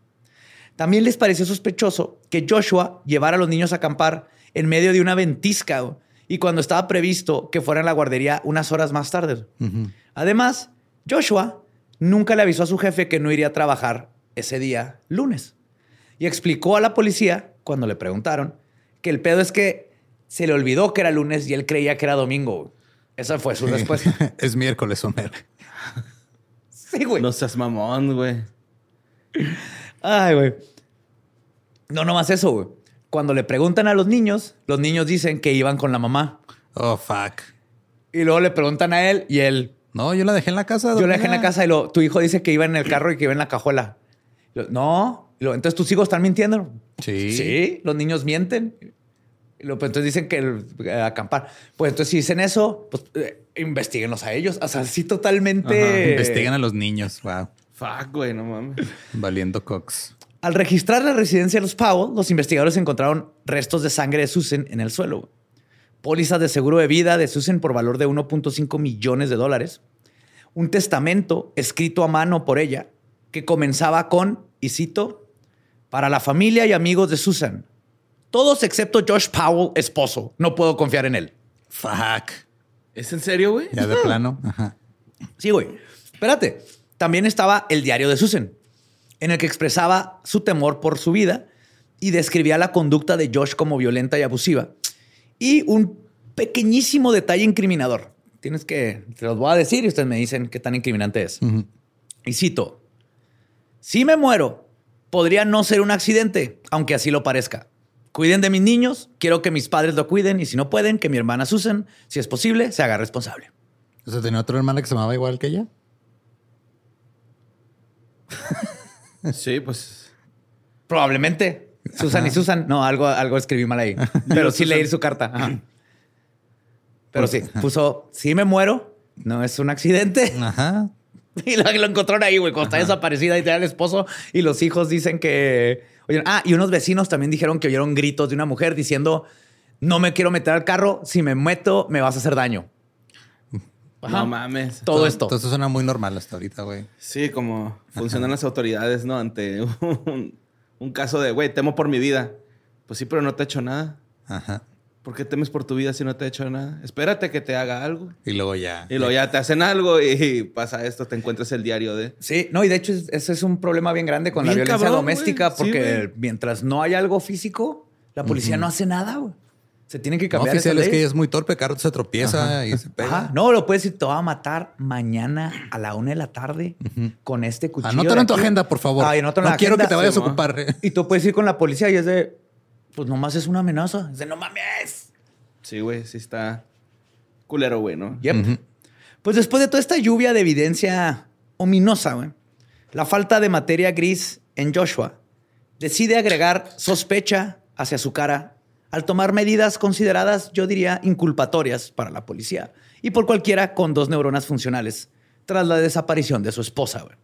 También les pareció sospechoso que Joshua llevara a los niños a acampar en medio de una ventisca güey, y cuando estaba previsto que fuera a la guardería unas horas más tarde. Además, Joshua nunca le avisó a su jefe que no iría a trabajar ese día lunes. y explicó a la policía, cuando le preguntaron, que el pedo es que se le olvidó que era lunes y él creía que era domingo. Esa fue su respuesta. [laughs] es miércoles, Homer. [laughs] Sí, güey. No seas mamón, güey. Ay, güey. No, nomás eso, güey. Cuando le preguntan a los niños, los niños dicen que iban con la mamá. Oh, fuck. Y luego le preguntan a él y él, No, yo la dejé en la casa. yo la dejé en la casa y lo, tu hijo dice que iba en el carro y que iba en la cajuela. No. Entonces tus hijos están mintiendo. Sí. Sí, los niños mienten. Lo, pues, entonces dicen que el- eh, acampar. Pues entonces si dicen eso, pues eh, investiguenlos a ellos. O sea, sí totalmente... Investigan a los niños. Wow. Fuck, güey, no mames. Valiendo Cox. Al registrar la residencia de los Powell, los investigadores encontraron restos de sangre de Susan en el suelo. Pólizas de seguro de vida de Susan por valor de 1.5 millones de dólares. Un testamento escrito a mano por ella que comenzaba con, y cito, para la familia y amigos de Susan. Todos excepto Josh Powell, esposo. No puedo confiar en él. Fuck. ¿Es en serio, güey? Ya de plano. Ajá. Sí, güey. Espérate. También estaba el diario de Susan, en el que expresaba su temor por su vida y describía la conducta de Josh como violenta y abusiva. Y un pequeñísimo detalle incriminador. Tienes que, te los voy a decir y ustedes me dicen qué tan incriminante es. Y cito, si me muero, podría no ser un accidente, aunque así lo parezca. Cuiden de mis niños, quiero que mis padres lo cuiden y si no pueden, que mi hermana Susan, si es posible, se haga responsable. O sea, tenía otra hermana que se llamaba igual que ella. [laughs] Sí, pues. Probablemente. Susan y Susan. No, algo, algo escribí mal ahí. [laughs] Pero sí leí su carta. Ajá. Pero sí, puso, si me muero, no es un accidente. Ajá. [laughs] Y lo, lo encontraron ahí, güey, cuando está desaparecida y te da el esposo y los hijos dicen que... Ah, y unos vecinos también dijeron que oyeron gritos de una mujer diciendo, no me quiero meter al carro, si me meto me vas a hacer daño. Ajá. No mames. Todo esto. Entonces suena muy normal hasta ahorita, güey. Sí, como funcionan las autoridades, ¿no? Ante [laughs] un, un caso de, güey, temo por mi vida. Pues sí, pero no te ha hecho nada. Ajá. ¿Por qué temes por tu vida si no te ha hecho nada? Espérate que te haga algo. Y luego ya. Y luego ya te hacen algo y [laughs] pasa esto, te encuentras el diario de... Sí, no, y de hecho es- ese es un problema bien grande con la violencia cabrón, doméstica porque mientras no hay algo físico, la policía no hace nada, güey. Se tienen que No, cambiar oficial, esas es que ella es muy torpe. Carlos se tropieza y se pega. Ajá. No, lo puedes decir, te va a matar mañana a la una de la tarde con este cuchillo. Anótalo en tu agenda, por favor. Ah, y anótalo en no la quiero que agenda. te vayas Sí, a ocupar. eh. Y tú puedes ir con la policía y es de, pues nomás es una amenaza. De, no mames. Sí, güey, sí está culero, güey, ¿no? Yep. Pues después de toda esta lluvia de evidencia ominosa, güey, la falta de materia gris en Joshua decide agregar sospecha hacia su cara al tomar medidas consideradas, yo diría, inculpatorias para la policía y por cualquiera con dos neuronas funcionales tras la desaparición de su esposa. güey.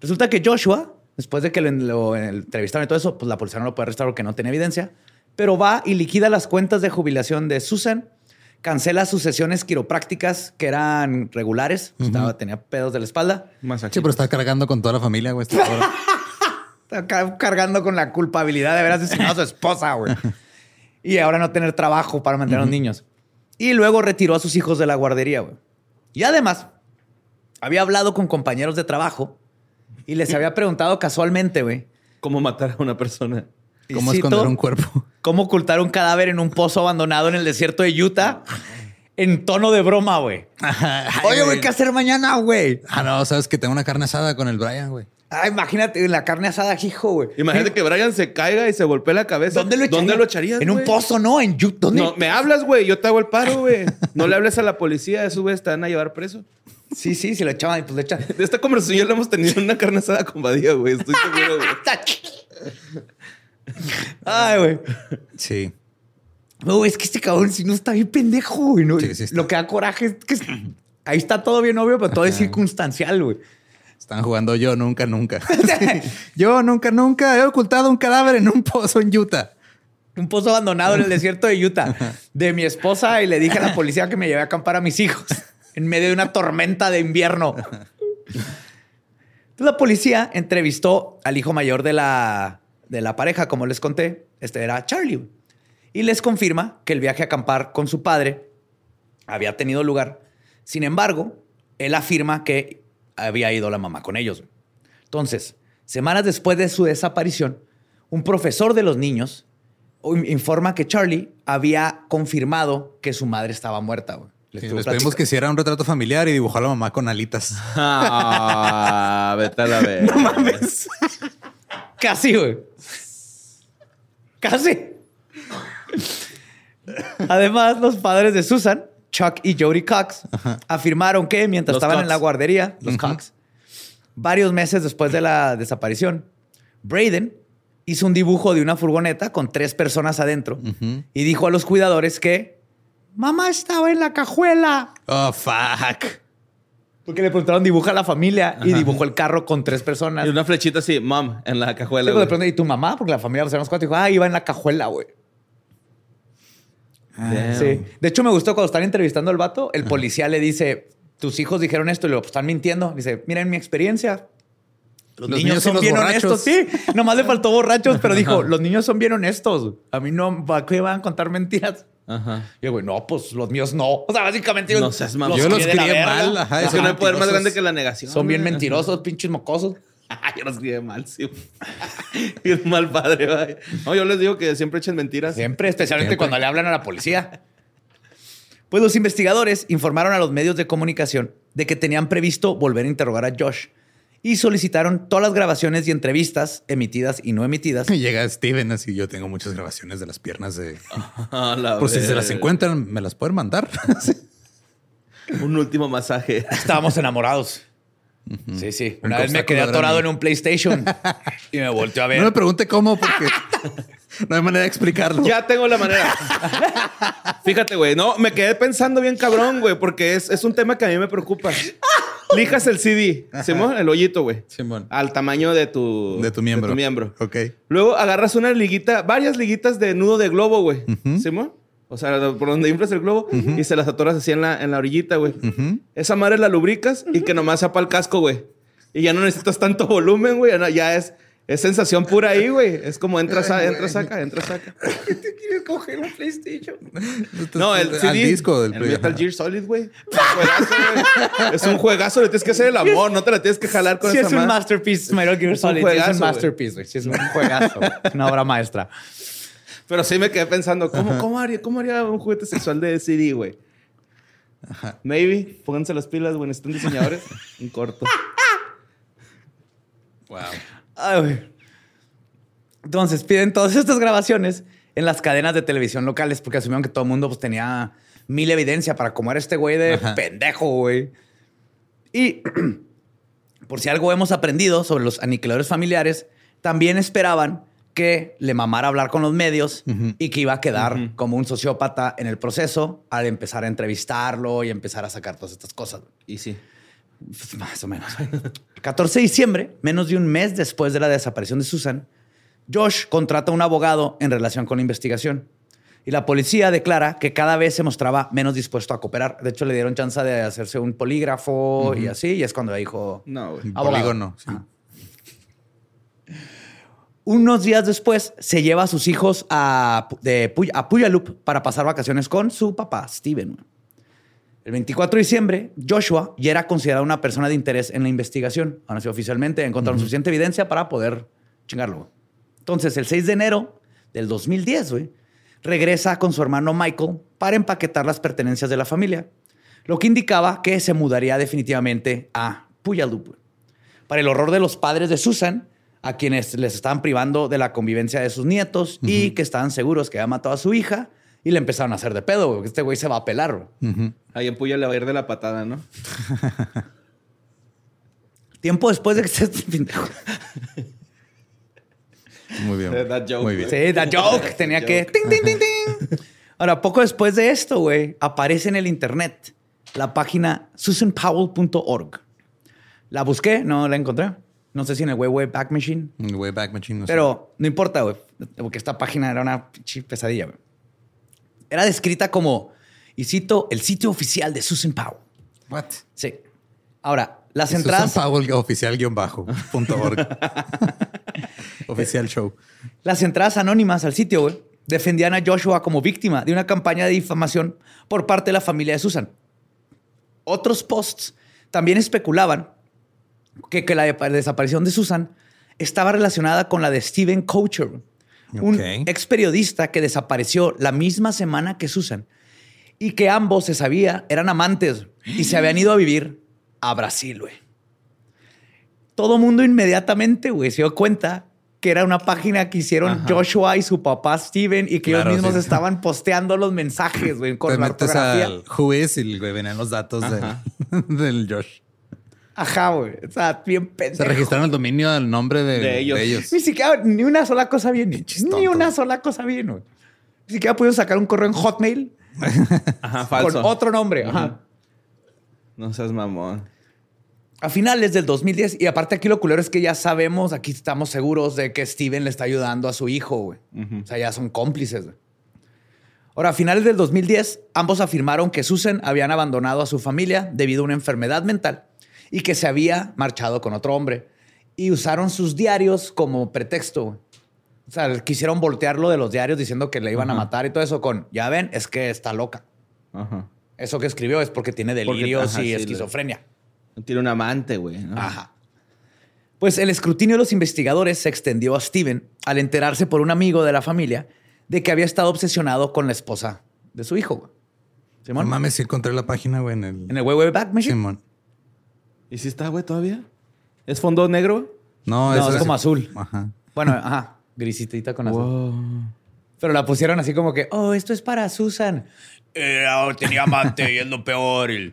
Resulta que Joshua, después de que lo, lo entrevistaron y todo eso, pues la policía no lo puede arrestar porque no tiene evidencia, pero va y liquida las cuentas de jubilación de Susan, cancela sus sesiones quiroprácticas que eran regulares, estaba, tenía pedos de la espalda. Sí, pero está cargando con toda la familia, güey. [laughs] está ca- cargando con la culpabilidad de haber asesinado a su esposa, güey. [laughs] Y ahora no tener trabajo para mantener a los niños. Y luego retiró a sus hijos de la guardería, güey. Y además, había hablado con compañeros de trabajo y les había preguntado casualmente, güey, ¿Cómo matar a una persona? ¿Cómo cito, esconder un cuerpo? ¿Cómo ocultar un cadáver en un pozo abandonado en el desierto de Utah? En tono de broma, güey. Oye, güey, ¿qué hacer mañana, güey? Ah, no, sabes que tengo una carne asada con el Brian, güey. Ah, imagínate la carne asada, hijo, güey. Imagínate que Brian se caiga y se golpee la cabeza. ¿Dónde lo echarías? ¿Dónde lo echarías, En un pozo, ¿no? En. ¿Dónde? No, me hablas, güey. Yo te hago el paro, güey. No le hables a la policía. Eso, güey, te van a llevar preso. Sí, sí, si lo echaban, pues le echan. De esta conversación ya la hemos tenido en una carne asada con Badía, güey. Estoy seguro, güey. [laughs] Ay, güey. Sí. No, es que este cabrón si no está bien pendejo, güey. ¿no? Sí, sí. Lo que da coraje es que ahí está todo bien obvio, pero todo es circunstancial, güey. Están jugando yo nunca, nunca. [laughs] yo nunca, nunca he ocultado un cadáver en un pozo en Utah. Un pozo abandonado en el desierto de Utah de mi esposa y le dije a la policía que me llevé a acampar a mis hijos en medio de una tormenta de invierno. Entonces la policía entrevistó al hijo mayor de la, de la pareja, como les conté. Este era Charlie. Y les confirma que el viaje a acampar con su padre había tenido lugar. Sin embargo, él afirma que había ido la mamá con ellos. Entonces, semanas después de su desaparición, un profesor de los niños informa que Charlie había confirmado que su madre estaba muerta. güey. Le Sí, les pedimos que hiciera un retrato familiar y dibujó a la mamá con alitas. Ah, vete a la [laughs] vez. No mames. Casi, güey. Casi. Además, los padres de Susan, Chuck y Jody Cox, afirmaron que mientras Los estaban Cox. en la guardería, los Cox, varios meses después de la desaparición, Braden hizo un dibujo de una furgoneta con tres personas adentro y dijo a los cuidadores que mamá estaba en la cajuela. Oh, fuck. Porque le preguntaron dibuja a la familia y dibujó el carro con tres personas. Y una flechita así, mom, en la cajuela. Güey. pronto, ¿y tu mamá? Porque la familia, pues éramos cuatro. Dijo, ah, iba en la cajuela, güey. Damn. Sí. De hecho, me gustó cuando están entrevistando al vato, el policía le dice, tus hijos dijeron esto y lo pues, están mintiendo. Dice, miren mi experiencia. Los, Los niños, son los bien borrachos. honestos. Sí, nomás le faltó borrachos, pero dijo, los niños son bien honestos. A mí no, ¿para qué van a contar mentiras? Ajá. Y yo, güey, no, pues los míos no. O sea, básicamente No seas mamón. Yo los crié mal, ajá, Es que son no hay poder más grande que la negación. Son bien mentirosos, pinches mocosos. Yo los crié mal, sí. y [laughs] es mal padre, güey. No, yo les digo que siempre echen mentiras. Siempre, especialmente Siempre. cuando le hablan a la policía. Pues los investigadores informaron a los medios de comunicación de que tenían previsto volver a interrogar a Josh y solicitaron todas las grabaciones y entrevistas emitidas y no emitidas. Y llega Steven así, yo tengo muchas grabaciones de las piernas de... [laughs] A la Por si se las encuentran, ¿me las pueden mandar? [laughs] Un último masaje. Estábamos enamorados. Sí, sí. Un Una vez me quedé atorado en un PlayStation [laughs] y me volteó a ver. No me pregunte cómo, porque [laughs] no hay manera de explicarlo. Ya tengo la manera. [laughs] Fíjate, güey. No, me quedé pensando bien cabrón, güey, porque es, es un tema que a mí me preocupa. Lijas el CD, Simón, el hoyito, güey. Simón. Al tamaño de tu... De tu miembro. De tu miembro. Ok. Luego agarras una liguita, varias liguitas de nudo de globo, güey. ¿Simón? O sea, por donde inflas el globo y se las atoras así en la, en la orillita, güey. Esa madre la lubricas y que nomás sepa el casco, güey. Y ya no necesitas tanto [laughs] volumen, güey. Ya, ya es, es sensación pura ahí, güey. Es como entras, a, entras, saca, entras, saca. [laughs] ¿Te quieres coger un PlayStation? No, el Al CD, disco del el Play, Metal ajá. Gear Solid, güey. Es un juegazo, güey. Es un juegazo. Le tienes que hacer el amor. No te la tienes que jalar con Sí, esa es un masterpiece. Metal Gear Es un Solid. sí, juegazo, es un masterpiece, güey. Sí, es un juegazo. una obra maestra. Pero sí me quedé pensando, ¿cómo, cómo, haría, cómo haría un juguete sexual de CD, güey? Maybe. Pónganse las pilas, güey. Necesitan diseñadores. [laughs] Un corto. Wow. Ay, güey. Entonces piden todas estas grabaciones en las cadenas de televisión locales porque asumieron que todo el mundo pues, tenía mil evidencia para cómo era este güey de Ajá. pendejo, güey. Y [clears throat] por si algo hemos aprendido sobre los aniquiladores familiares, también esperaban que le mamara hablar con los medios y que iba a quedar como un sociópata en el proceso al empezar a entrevistarlo y empezar a sacar todas estas cosas. Y sí. Pues, Más o menos. El 14 de diciembre, menos de un mes después de la desaparición de Susan, Josh contrata a un abogado en relación con la investigación. Y la policía declara que cada vez se mostraba menos dispuesto a cooperar. De hecho, le dieron chance de hacerse un polígrafo y así. Y es cuando dijo... No. Abogado. Polígono. sí. Unos días después, se lleva a sus hijos a, de, a para pasar vacaciones con su papá, Steven. El 24 de diciembre, Joshua ya era considerado una persona de interés en la investigación. Ahora sí, oficialmente encontraron suficiente evidencia para poder chingarlo. Entonces, el 6 de enero del 2010, güey, regresa con su hermano Michael para empaquetar las pertenencias de la familia, lo que indicaba que se mudaría definitivamente a Puyallup. güey. Para el horror de los padres de Susan, a quienes les estaban privando de la convivencia de sus nietos y que estaban seguros que había matado a su hija y le empezaron a hacer de pedo, güey, que este güey se va a pelar. güey. Ahí en Puya le va a ir de la patada, ¿no? [laughs] Tiempo después de que se... [laughs] Muy bien. Eh, that joke, Muy bien. Sí, the joke. Tenía [laughs] That que... joke. ting, ting, ting, ting. Ahora, poco después de esto, güey, aparece en el internet la página susanpowell.org. La busqué, no la encontré. No sé si en el Way Back Machine. Way back machine. no sé. Pero no importa, güey, porque esta página era una pesadilla, güey. Era descrita como, y cito, el sitio oficial de Susan Powell. What? Sí. Ahora, las Susan entradas, Powell oficial guion bajo punto org. [laughs] oficial show. las entradas anónimas al sitio, güey, defendían a Joshua como víctima de una campaña de difamación por parte de la familia de Susan. Otros posts también especulaban que, que la de- desaparición de Susan estaba relacionada con la de Steven Coacher, un Ok. ex periodista que desapareció la misma semana que Susan y que ambos se sabía eran amantes y se habían ido a vivir a Brasil, güey. Todo mundo inmediatamente, güey, se dio cuenta que era una página que hicieron Ajá. Joshua y su papá Steven y que Claro, ellos mismos sí. estaban posteando los mensajes, güey, con Te la metes ortografía. al y güey, venían los datos del [laughs] Josh. Ajá, güey. O sea, bien pendejo. Se registraron el dominio del nombre de, De ellos. de ellos. Ni siquiera, ni una sola cosa bien. Ni tontos. una sola cosa bien, güey. Ni siquiera pudieron sacar un correo en Hotmail [laughs] Ajá, falso. con otro nombre. Ajá. No seas mamón. A finales del 2010, y aparte aquí lo culero es que ya sabemos, aquí estamos seguros de que Steven le está ayudando a su hijo, güey. O sea, ya son cómplices, güey. Ahora, a finales del 2010, ambos afirmaron que Susan habían abandonado a su familia debido a una enfermedad mental y que se había marchado con otro hombre. Y usaron sus diarios como pretexto. O sea, quisieron voltearlo de los diarios diciendo que le iban a matar y todo eso con, ya ven, es que está loca. Ajá. Eso que escribió es porque tiene Porque- delirios ajá, y sí, esquizofrenia. Tiene un amante, güey. ¿no? Ajá. Pues el escrutinio de los investigadores se extendió a Steven al enterarse por un amigo de la familia de que había estado obsesionado con la esposa de su hijo. güey. No Simón. mames, sí encontré la página, güey, en el... En el Wayback Machine. Simón. ¿Y si está, güey, todavía? ¿Es fondo negro? No, No, es como azul. Ajá. Bueno, ajá. Grisitita con azul. Wow. Pero la pusieron así como que, oh, esto es para Susan. Eh, tenía amante y es lo peor. Y,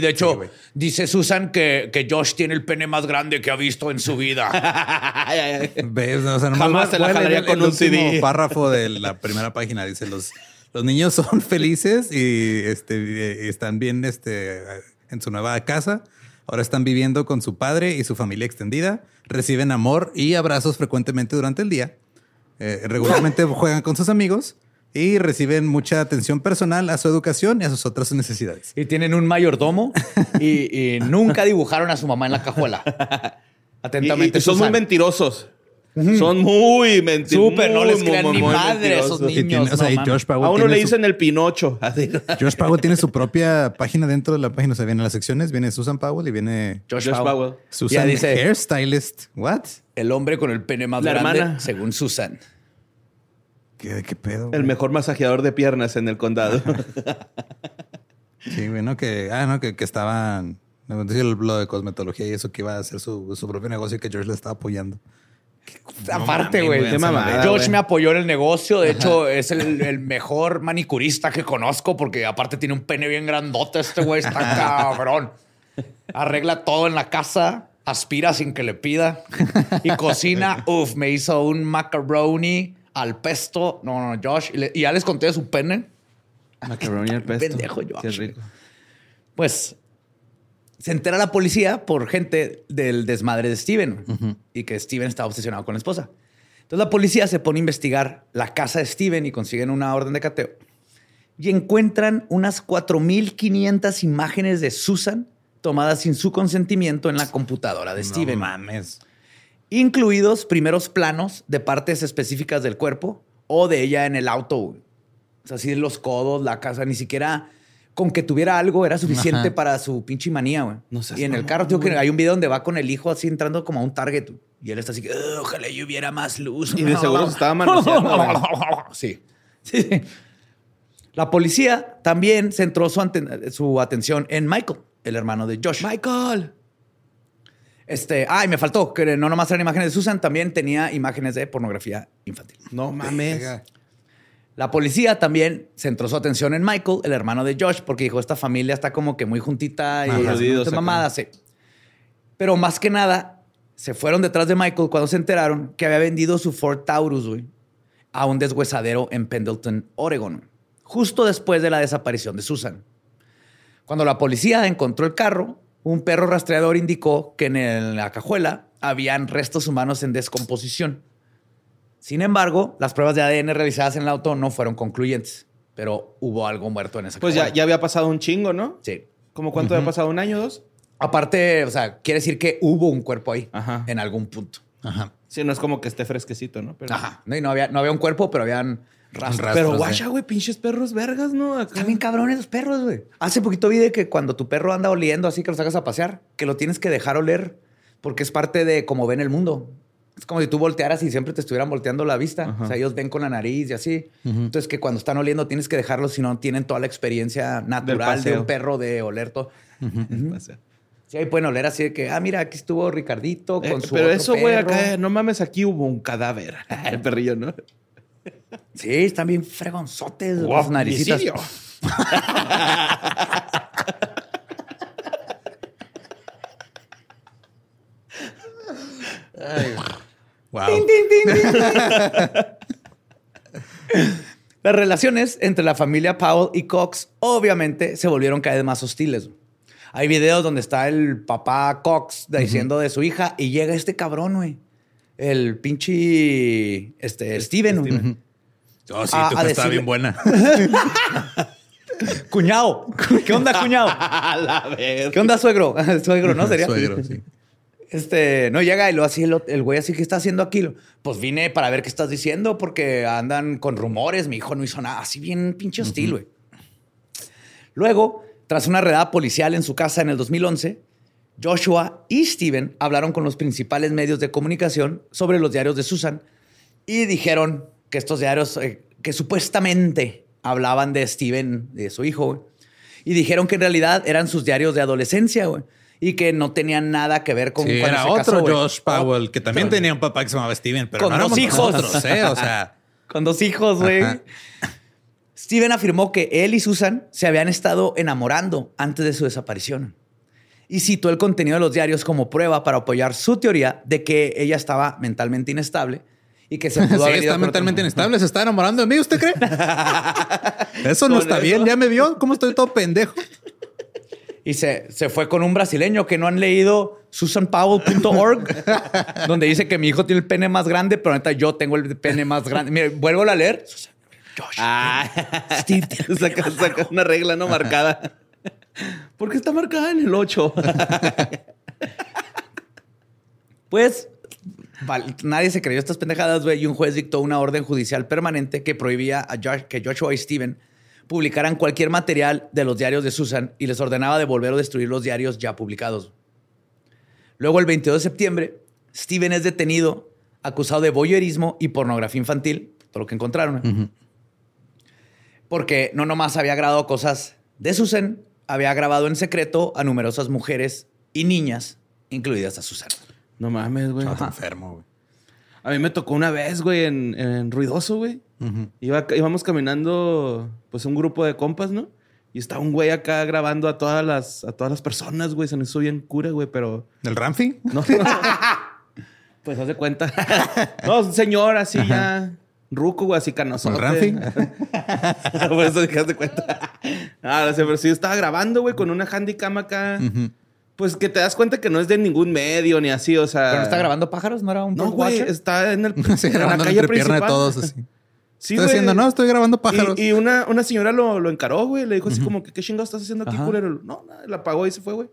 de hecho, dice Susan que, que Josh tiene el pene más grande que ha visto en su vida. [laughs] ¿Ves? O sea, nomás Jamás se la jalaría el- con el un CD. último párrafo de la primera página. Dice, los, los niños son felices y este, eh, están bien este, en su nueva casa. Ahora están viviendo con su padre y su familia extendida. Reciben amor y abrazos frecuentemente durante el día. Eh, regularmente [laughs] juegan con sus amigos y reciben mucha atención personal a su educación y a sus otras necesidades. Y tienen un mayordomo y, y [laughs] nunca dibujaron a su mamá en la cajuela. [laughs] Atentamente. y son muy mentirosos. Son muy mentirosos. Súper, no les crean ni madre esos Y tiene- niños. o sea, no y mames. Josh Powell A uno le su- dicen el Pinocho. [laughs] Así. Josh Powell tiene su propia página dentro de la página. O sea, vienen las secciones, viene Susan Powell y viene Josh, Josh Powell. Powell. Susan Ya dice- Hairstylist. What? El hombre con el pene más La grande, hermana. según Susan. ¿Qué, qué pedo? El mejor masajeador de piernas en el condado. [laughs] Sí, güey, ¿no? Que, ah, no, que, que estaban... me decía el blog de cosmetología y eso que iba a hacer su, su propio negocio y que George le estaba apoyando. Aparte, mames, güey. Josh me apoyó en el negocio. De hecho, es el, el mejor manicurista que conozco porque aparte tiene un pene bien grandote. Este güey está [laughs] cabrón. Arregla todo en la casa. Aspira sin que le pida. Y cocina. [laughs] Uf, me hizo un macaroni al pesto. No, no, Josh. Y, le- y ya les conté de su pene. Macaroni al pesto. Pendejo, Josh. Qué rico. Pues se entera la policía por gente del desmadre de Steven y que Steven está obsesionado con la esposa. Entonces la policía se pone a investigar la casa de Steven y consiguen una orden de cateo y encuentran unas 4.500 imágenes de Susan tomadas sin su consentimiento en la computadora de Steven, No mames. incluidos primeros planos de partes específicas del cuerpo o de ella en el auto. O sea, así los codos, la casa, ni siquiera con que tuviera algo era suficiente Ajá. para su pinche manía, güey. No seas y en el carro, tío, que hay un video donde va con el hijo así entrando como a un target. Y él está así que, "Ugh, ojalá yo hubiera más luz. Y de seguro se estaba manoseando. [laughs] Sí. Sí. La policía también centró su, aten- su atención en Michael, el hermano de Josh. Michael. Este, ay, me faltó que no nomás eran imágenes de Susan, también tenía imágenes de pornografía infantil. No mames. La policía también centró su atención en Michael, el hermano de Josh, porque dijo, esta familia está como que muy juntita y acá. mamadas, sí. Pero más que nada, se fueron detrás de Michael cuando se enteraron que había vendido su Ford Taurus, güey, a un deshuesadero en Pendleton, Oregon, justo después de la desaparición de Susan. Cuando la policía encontró el carro, un perro rastreador indicó que en la cajuela habían restos humanos en descomposición. Sin embargo, las pruebas de ADN realizadas en el auto no fueron concluyentes, pero hubo algo muerto en esa Pues ya, ya había pasado un chingo, ¿no? Sí. ¿Cómo cuánto había pasado? ¿Un año o dos? Aparte, o sea, quiere decir que hubo un cuerpo ahí Ajá. en algún punto. Ajá. Sí, no es como que esté fresquecito, ¿no? Pero, Ajá. No, y no había, no había un cuerpo, pero habían rastros. Pero guacha, güey, pinches perros vergas, ¿no? Acá. Están bien cabrones los perros, güey. Hace poquito vi de que cuando tu perro anda oliendo así que lo sacas a pasear, que lo tienes que dejar oler porque es parte de cómo ven el mundo. Es como si tú voltearas y siempre te estuvieran volteando la vista. O sea, ellos ven con la nariz y así. Entonces, que cuando están oliendo tienes que dejarlos si no tienen toda la experiencia natural de un perro de oler todo. Sí, ahí pueden oler así de que, ah, mira, aquí estuvo Ricardito con Eh, su pero otro eso, güey, acá, no mames, aquí hubo un cadáver. [laughs] El perrillo, ¿no? Sí, están bien fregonzotes las naricitas. Homicidio. [laughs] [laughs] Wow. [laughs] Las relaciones entre la familia Powell y Cox obviamente se volvieron cada vez más hostiles. Hay videos donde está el papá Cox diciendo de su hija y llega este cabrón, güey. El pinche este, Steven. güey. Oh, sí, A- tu a está bien buena. [laughs] Cuñado. ¿Qué onda, cuñado? [laughs] A la vez. ¿Qué onda, suegro? suegro, ¿no? Sería. Suegro, sí. Este, no llega y lo así el, el güey así que está haciendo aquí. Pues vine para ver qué estás diciendo porque andan con rumores. Mi hijo no hizo nada. Así bien pinche hostil, güey. Luego, tras una redada policial en su casa en el 2011, Joshua y Steven hablaron con los principales medios de comunicación sobre los diarios de Susan y dijeron que estos diarios, eh, que supuestamente hablaban de Steven, de su hijo, güey, y dijeron que en realidad eran sus diarios de adolescencia, güey, y que no tenían nada que ver con Sí, era otro casó. Josh Powell, que también Otro. tenía un papá que se llamaba Steven, pero Con no dos hijos. nosotros, ¿eh? O sea, [laughs] Con dos hijos, güey. Steven afirmó que él y Susan se habían estado enamorando antes de su desaparición. Y citó el contenido de los diarios como prueba para apoyar su teoría de que ella estaba mentalmente inestable y que se [laughs] pudo sí, haber ido está mentalmente inestable. ¿Se está enamorando de mí, usted cree? [laughs] Eso no está eso. bien. ¿Ya me vio? ¿Cómo estoy todo pendejo? Y se, se fue con un brasileño que no han leído susanpowell.org, [laughs] donde dice que mi hijo tiene el pene más grande, pero neta yo tengo el pene más grande. Mire, vuelvo a leer. Josh, Ah, Steve, [laughs] saca, saca una regla no marcada. ¿Por qué está marcada en el 8? [laughs] Pues nadie se creyó estas pendejadas, güey, y un juez dictó una orden judicial permanente que prohibía a Josh- que Joshua y Steven publicaran cualquier material de los diarios de Susan y les ordenaba devolver o destruir los diarios ya publicados. Luego, el 22 de septiembre, Steven es detenido acusado de voyeurismo y pornografía infantil, todo lo que encontraron. Porque no nomás había grabado cosas de Susan, había grabado en secreto a numerosas mujeres y niñas, incluidas a Susan. No mames, güey. Estaba enfermo, güey. A mí me tocó una vez, güey, en, en Ruidoso, güey. Iba- íbamos caminando, pues, un grupo de compas, ¿no? Y estaba un güey acá grabando a todas las, a todas las personas, güey. Se nos hizo bien cura, güey, pero... ¿El Ramfi? No, [laughs] pues haz de cuenta. [laughs] no, un señor así ya... Ruco, güey, así canoso. ¿El Ramfi? [laughs] Por eso dije, haz de cuenta. Ah, no pero sí estaba grabando, güey, con una handicam acá. Pues que te das cuenta que no es de ningún medio ni así, o sea... ¿Pero no está grabando pájaros? ¿No era un No, güey, está en, el, [laughs] Sí, en la grabando la calle entrepierna de principal. todos así. Sí, estoy güey. haciendo, no, estoy grabando pájaros. Y, y una, una señora lo, lo encaró, güey. Le dijo así como que, ¿qué chingados estás haciendo aquí, Ajá. culero? No, nada, la apagó y se fue, güey.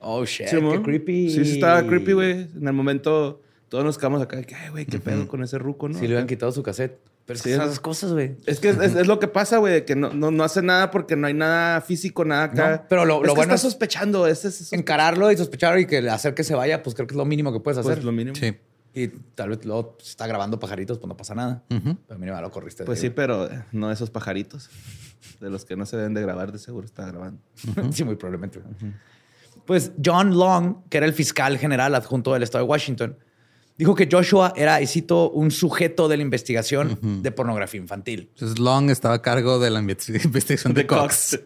Oh, shit, Sí, qué creepy. Sí, sí, estaba creepy, güey. En el momento, todos nos quedamos acá. de que, Ay, güey, qué pedo con ese ruco, ¿no? Sí, le habían quitado su cassette. Pero Sí, esas es- cosas, güey. Es que es, es- es lo que pasa, güey, de que no, no, no hace nada porque no hay nada físico, nada acá. No, pero lo- es lo que bueno está es- sospechando. Ese es eso. Encararlo y sospechar y que hacer que se vaya, pues creo que es lo mínimo que puedes hacer. Pues lo mínimo. Sí. Y tal vez luego se está grabando pajaritos, pues no pasa nada. Pero mínimo lo corriste. Pues ahí, sí, pero eh, no esos pajaritos. De los que no se deben de grabar, de seguro está grabando. sí, muy probablemente. Pues John Long, que era el fiscal general adjunto del estado de Washington, dijo que Joshua era, y cito, un sujeto de la investigación de pornografía infantil. Entonces Long estaba a cargo de la investi- [laughs] investigación de, Cox.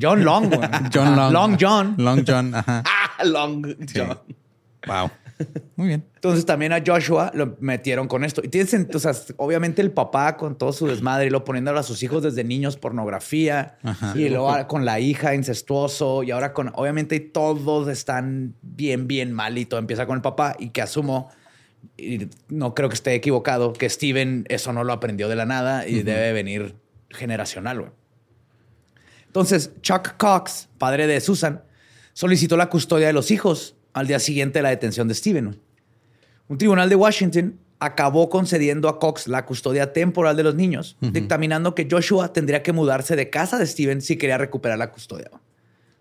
John Long. [laughs] John Long. Long John. Long John, ajá. [laughs] Ah, Long John. Wow. Muy bien. Entonces también a Joshua lo metieron con esto. Y tienes, o sea, obviamente el papá con todo su desmadre y lo poniéndolo a sus hijos desde niños pornografía Ajá. y luego con la hija incestuoso y ahora con, obviamente todos están bien, bien mal y todo empieza con el papá y que asumo, y no creo que esté equivocado, que Steven eso no lo aprendió de la nada y debe venir generacional, güey. Entonces, Chuck Cox, padre de Susan, solicitó la custodia de los hijos al día siguiente de la detención de Steven. Un tribunal de Washington acabó concediendo a Cox la custodia temporal de los niños, dictaminando que Joshua tendría que mudarse de casa de Steven si quería recuperar la custodia.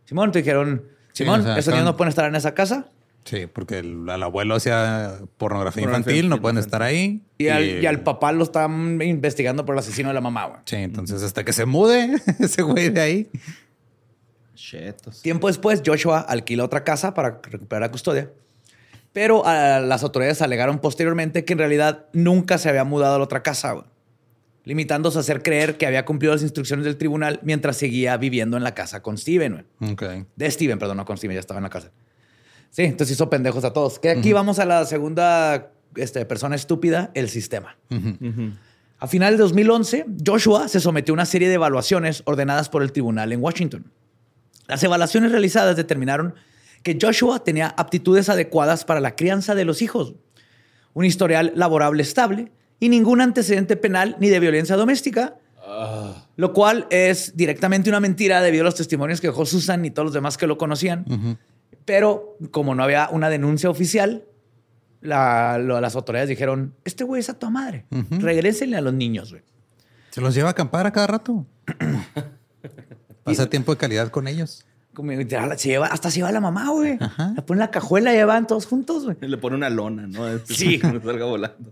Simón, te dijeron, Sí, Simón, o sea, esos niños no pueden estar en esa casa, Sí, porque el, al abuelo hacía pornografía Pornografía infantil, no infantil, pueden estar ahí. Y, al, y al papá lo están investigando por el asesino de la mamá, güey. Sí, entonces hasta que se mude [laughs] ese güey de ahí. Chetos. Tiempo después, Joshua alquila otra casa para recuperar la custodia. Pero ah, las autoridades alegaron posteriormente que en realidad nunca se había mudado a la otra casa, güey, limitándose a hacer creer que había cumplido las instrucciones del tribunal mientras seguía viviendo en la casa con Steven. güey. Ok. De Steven, perdón, no con Steven, ya estaba en la cárcel. Sí, entonces hizo pendejos a todos. Que aquí vamos a la segunda este, persona estúpida, el sistema. A final de 2011, Joshua se sometió a una serie de evaluaciones ordenadas por el tribunal en Washington. Las evaluaciones realizadas determinaron que Joshua tenía aptitudes adecuadas para la crianza de los hijos, un historial laborable estable y ningún antecedente penal ni de violencia doméstica, lo cual es directamente una mentira debido a los testimonios que dejó Susan y todos los demás que lo conocían. Pero como no había una denuncia oficial, la- lo- las autoridades dijeron, este güey es a tu madre, regrésenle a los niños, güey. Se los lleva a acampar a cada rato. [clears throat] Pasa tiempo de calidad con ellos. Como se lleva, hasta se lleva la mamá, güey. Ajá. La pone en la cajuela y ya van todos juntos, güey. Le pone una lona, ¿no? Sí. [laughs] Que no salga volando.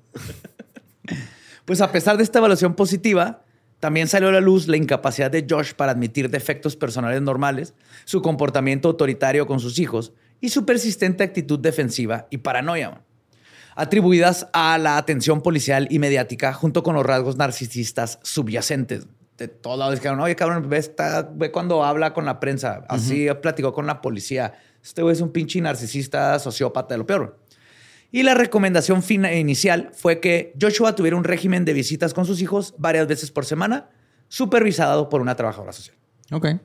Pues a pesar de esta evaluación positiva, también salió a la luz la incapacidad de Josh para admitir defectos personales normales, su comportamiento autoritario con sus hijos y su persistente actitud defensiva y paranoia, atribuidas a la atención policial y mediática junto con los rasgos narcisistas subyacentes. De todos lados dijeron, oye, cabrón, ve, esta- ve cuando habla con la prensa. Así platicó con la policía. Este güey es un pinche narcisista, sociópata de lo peor. Y la recomendación fina- inicial fue que Joshua tuviera un régimen de visitas con sus hijos varias veces por semana, supervisado por una trabajadora social. Ok. En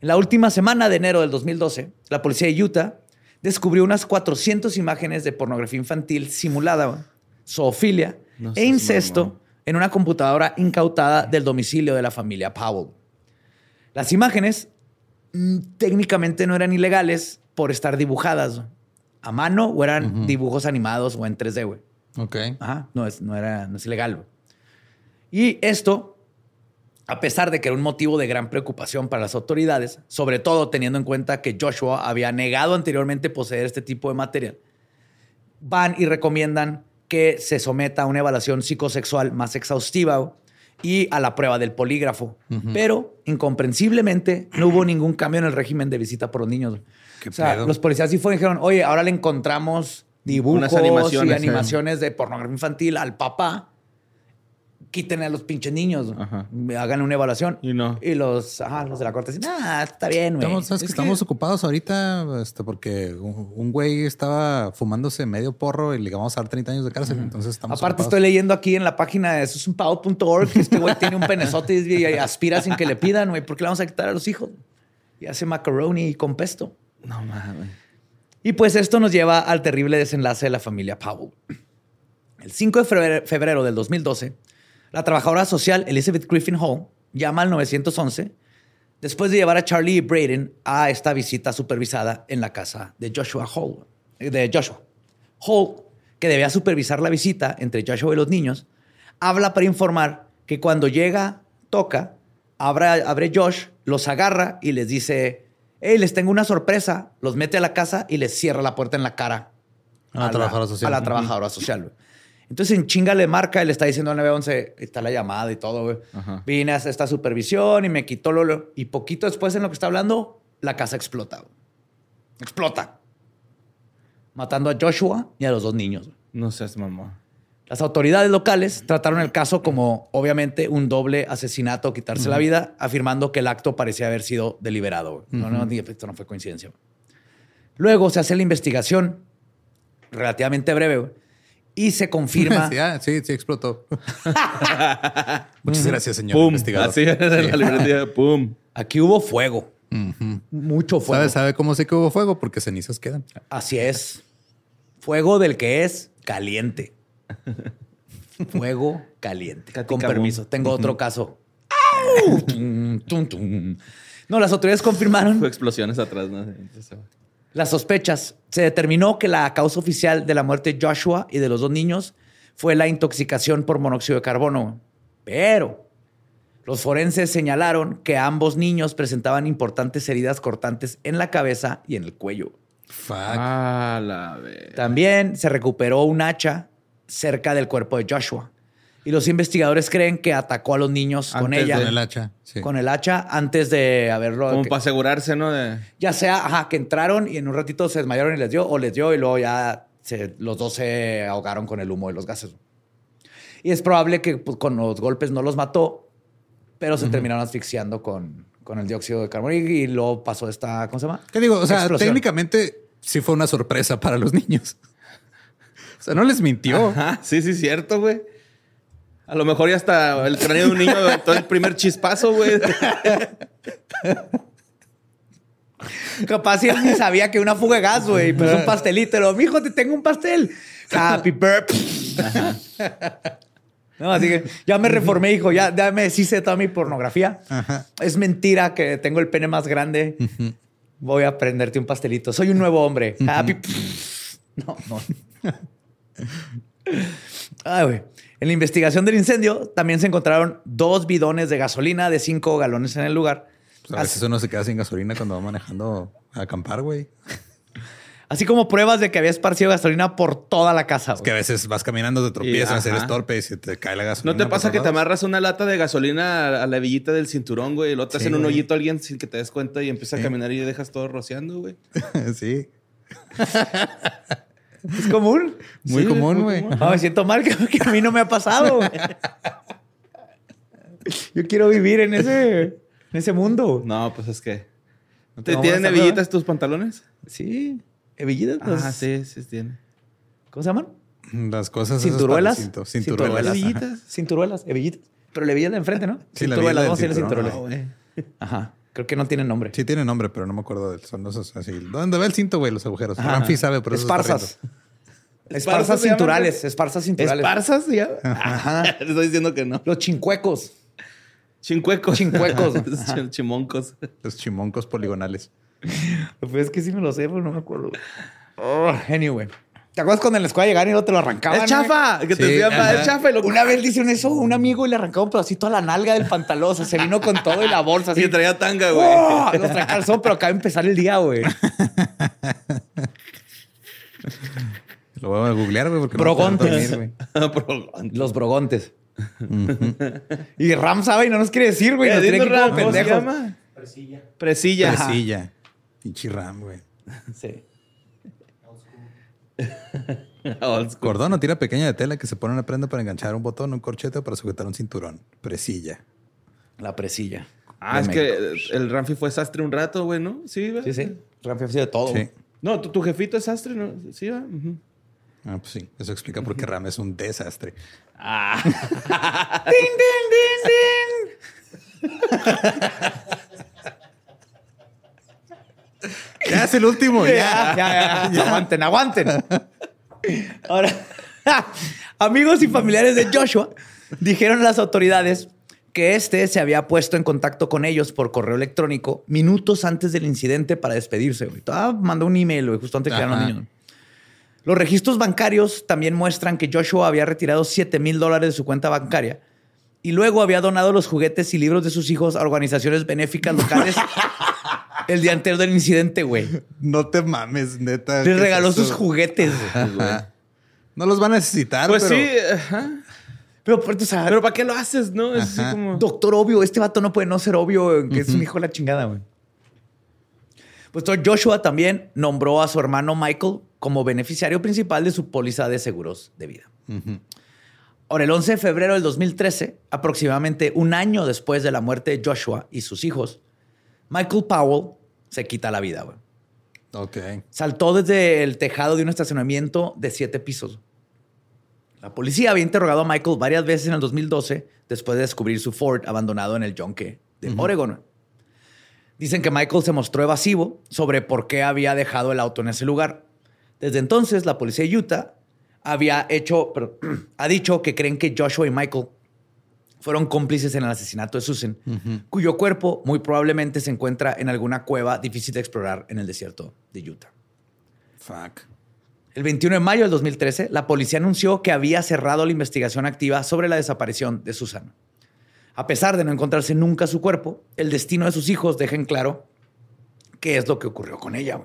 la última semana de enero del 2012, la policía de Utah descubrió unas 400 imágenes de pornografía infantil simulada, zoofilia No e incesto en una computadora incautada del domicilio de la familia Powell. Las imágenes mm, técnicamente no eran ilegales por estar dibujadas a mano o eran dibujos animados o en 3D, güey. Ok. Ajá, no es, no era, no es ilegal. güey. Y esto, a pesar de que era un motivo de gran preocupación para las autoridades, sobre todo teniendo en cuenta que Joshua había negado anteriormente poseer este tipo de material, van y recomiendan que se someta a una evaluación psicosexual más exhaustiva güey, y a la prueba del polígrafo. Pero, incomprensiblemente, no hubo ningún cambio en el régimen de visita por los niños. güey. ¿Qué o sea, pedo? los policías sí fueron y dijeron, oye, ahora le encontramos dibujos Unas animaciones, y eh. animaciones de pornografía infantil al papá. Quítenle a los pinches niños. Ajá. Hagan una evaluación. Y no. Y los, ajá, los de la corte dicen, ah, está bien, güey. Estamos, ¿sabes que Es estamos ocupados ahorita este, porque un un güey estaba fumándose medio porro y le vamos a dar 30 años de cárcel. Entonces estamos Aparte, ocupados. estoy leyendo aquí en la página de susanpowell.org que este güey tiene un penezote y aspira sin que le pidan, güey. ¿Por qué le vamos a quitar a los hijos? Y hace macaroni con pesto. No mames. Y pues esto nos lleva al terrible desenlace de la familia Powell. El 5 de febrero, del 2012, la trabajadora social Elizabeth Griffin Hall llama al 911 después de llevar a Charlie y Braden a esta visita supervisada en la casa de Joshua Hall. De Joshua. Hall, que debía supervisar la visita entre Joshua y los niños, habla para informar que cuando llega, toca, abre, abre Josh, los agarra y les dice, hey, les tengo una sorpresa, los mete a la casa y les cierra la puerta en la cara. A la trabajadora social. A la trabajadora social. güey. Entonces en chinga le marca y le está diciendo al 911, está la llamada y todo, güey. Vine a hacer esta supervisión y me quitó lo, lo- Y poquito después en lo que está hablando, la casa explota. güey. Explota. Matando a Joshua y a los dos niños. güey. No seas mamá. Las autoridades locales trataron el caso como, obviamente, un doble asesinato, quitarse la vida, afirmando que el acto parecía haber sido deliberado. No, no, ni- esto no fue coincidencia. Luego se hace la investigación, relativamente breve, y se confirma. [laughs] sí, ah, sí, sí, explotó. [laughs] Muchas gracias, señor Pum. investigador. Así en la librería. [laughs] Pum. Aquí hubo fuego, mucho fuego. ¿Sabe, ¿Sabe cómo sé que hubo fuego? Porque cenizas quedan. Así es. Fuego del que es caliente. Fuego caliente. Katy Con permiso. Tengo otro caso. ¡Au! Tum, tum, tum. No, las autoridades confirmaron Fue explosiones atrás, ¿no? Las sospechas. Se determinó que la causa oficial de la muerte de Joshua y de los dos niños fue la intoxicación por monóxido de carbono. Pero los forenses señalaron que ambos niños presentaban importantes heridas cortantes en la cabeza y en el cuello. Fuck. Ah, la vez. También se recuperó un hacha cerca del cuerpo de Joshua. Y los investigadores creen que atacó a los niños con ella. Con el hacha. Sí. Con el hacha antes de haberlo. Como que- para asegurarse, ¿no? De... Ya sea, ajá, que entraron y en un ratito se desmayaron y les dio, o les dio y luego ya se- los dos se ahogaron con el humo de los gases. Y es probable que pues, con los golpes no los mató, pero se terminaron asfixiando con, con el dióxido de carbono y, y luego pasó esta, ¿cómo se llama? ¿Qué digo? O sea, Explosión. técnicamente sí fue una sorpresa para los [laughs] niños. Sea, no les mintió. Ajá, sí, sí, cierto, güey. A lo mejor ya hasta el cráneo de un niño todo el primer chispazo, güey. Capaz si él ni sabía que una fuga de gas, güey, pero es un pastelito. Lo, mijo, te tengo un pastel. Happy birthday. No, así que ya me reformé, hijo. Ya, ya me deshice de toda mi pornografía. Es mentira que tengo el pene más grande. Voy a prenderte un pastelito. Soy un nuevo hombre. Happy. No, no. Ay, güey. En la investigación del incendio también se encontraron dos bidones de gasolina de cinco galones en el lugar. Pues a veces uno se queda sin gasolina cuando va manejando a acampar, güey. Así como pruebas de que había esparcido gasolina por toda la casa. Es que a veces vas caminando, te tropiezas, eres torpe y se te cae la gasolina. ¿No te pasa que te amarras una lata de gasolina a- la hebillita del cinturón, güey? Y luego te Sí, hacen un hoyito a alguien sin que te des cuenta y empiezas Sí. a caminar y dejas todo rociando, güey. [laughs] sí. [laughs] Es común. Muy Sí, común, güey. Ah, me siento mal [laughs] que, que a mí no me ha pasado. güey. Yo quiero vivir en ese, en ese mundo. No, pues es que... ¿No ¿Te ¿Tienen hebillitas tus pantalones? Sí. Hebillitas. Ah, pues, sí, sí tiene. ¿Cómo se llaman? Las cosas. Cinturuelas. Cinturuelas. Cinturuelas. Hebillitas. Cinturuelas, hebillitas. Pero la hebilla de enfrente, ¿no? Sí, la cinturuelas, hebilla vamos a decirle cinturuelas. Ajá. Creo que no tienen nombre. Sí tiene nombre, pero no me acuerdo de él. Son esos así. ¿Dónde va el cinto, güey? Los agujeros. Ajá. Ramfi sabe, pero Esparzas. Esparzas ¿Esparzas se llaman, cinturales. Esparzas cinturales. ¿Esparzas ya? Ajá. Te [laughs] estoy diciendo que no. Los chincuecos. Chincuecos. Chincuecos. [laughs] Ch- Chimoncos. Los chimoncos poligonales. Pues es que sí me lo sé, pero no me acuerdo. Oh, anyway. ¿Te acuerdas cuando en la escuela llegaban y no te lo arrancaban? ¡Es chafa! Que te Sí, decían, ajá. es chafa y lo... Una vez le hicieron eso a un amigo y le arrancaba un pedacito a la nalga del pantalón. O sea, se vino con todo y la bolsa así. Y traía tanga, güey. ¡Oh! Nos trae calzón, pero acaba de empezar el día, güey. [laughs] Lo voy a googlear, güey, porque Brogontes. no dormir, güey. [laughs] Pero- Los brogontes. y Ram sabe y no nos quiere decir, güey. Nos tiene que rápido, ¿Cómo se llama? Presilla. Presilla. Presilla. Pinche ram, güey. Sí. [laughs] Cordón o tira pequeña de tela que se pone en la prenda para enganchar un botón, un corchete o para sujetar un cinturón. Presilla. La presilla. Ah, es que el Ramfi fue sastre un rato, güey, ¿no? Sí, ¿verdad? Sí, sí. Ram ha sido de todo. Sí. No, tu, tu jefito es sastre, ¿no? Sí, ¿verdad? Ah, pues sí. Eso explica por qué Ram es un desastre. [laughs] ¡Din, din, din, [laughs] Ya es el último, din! [laughs] Ya, ya, [laughs] ya. Aguanten, aguanten. Ahora, [laughs] amigos y familiares de Joshua dijeron a las autoridades que este se había puesto en contacto con ellos por correo electrónico minutos antes del incidente para despedirse. güey. Ah, mandó un email güey, justo antes que llegaran los niños. Los registros bancarios también muestran que Joshua había retirado 7 mil dólares de su cuenta bancaria y luego había donado los juguetes y libros de sus hijos a organizaciones benéficas locales el día anterior del incidente, güey. No te mames, neta. ¿qué Les es regaló sus juguetes. güey. No los van a necesitar, Pues pero... sí, ajá. Pero, pero, o sea, Pero ¿para qué lo haces, no? Es así como... doctor obvio, este vato no puede no ser obvio que es un hijo de la chingada, güey. Pues todo Joshua también nombró a su hermano Michael como beneficiario principal de su póliza de seguros de vida. Ahora, el 11 de febrero del 2013, aproximadamente un año después de la muerte de Joshua y sus hijos, Michael Powell se quita la vida, güey. Ok. Saltó desde el tejado de un estacionamiento de siete pisos. La policía había interrogado a Michael varias veces en el 2012 después de descubrir su Ford abandonado en el yonque de Oregon. Dicen que Michael se mostró evasivo sobre por qué había dejado el auto en ese lugar. Desde entonces, la policía de Utah había hecho, pero, [clears throat] ha dicho que creen que Joshua y Michael fueron cómplices en el asesinato de Susan, cuyo cuerpo muy probablemente se encuentra en alguna cueva difícil de explorar en el desierto de Utah. Fuck. El 21 de mayo del 2013, la policía anunció que había cerrado la investigación activa sobre la desaparición de Susan. A pesar de no encontrarse nunca su cuerpo, el destino de sus hijos deja en claro qué es lo que ocurrió con ella.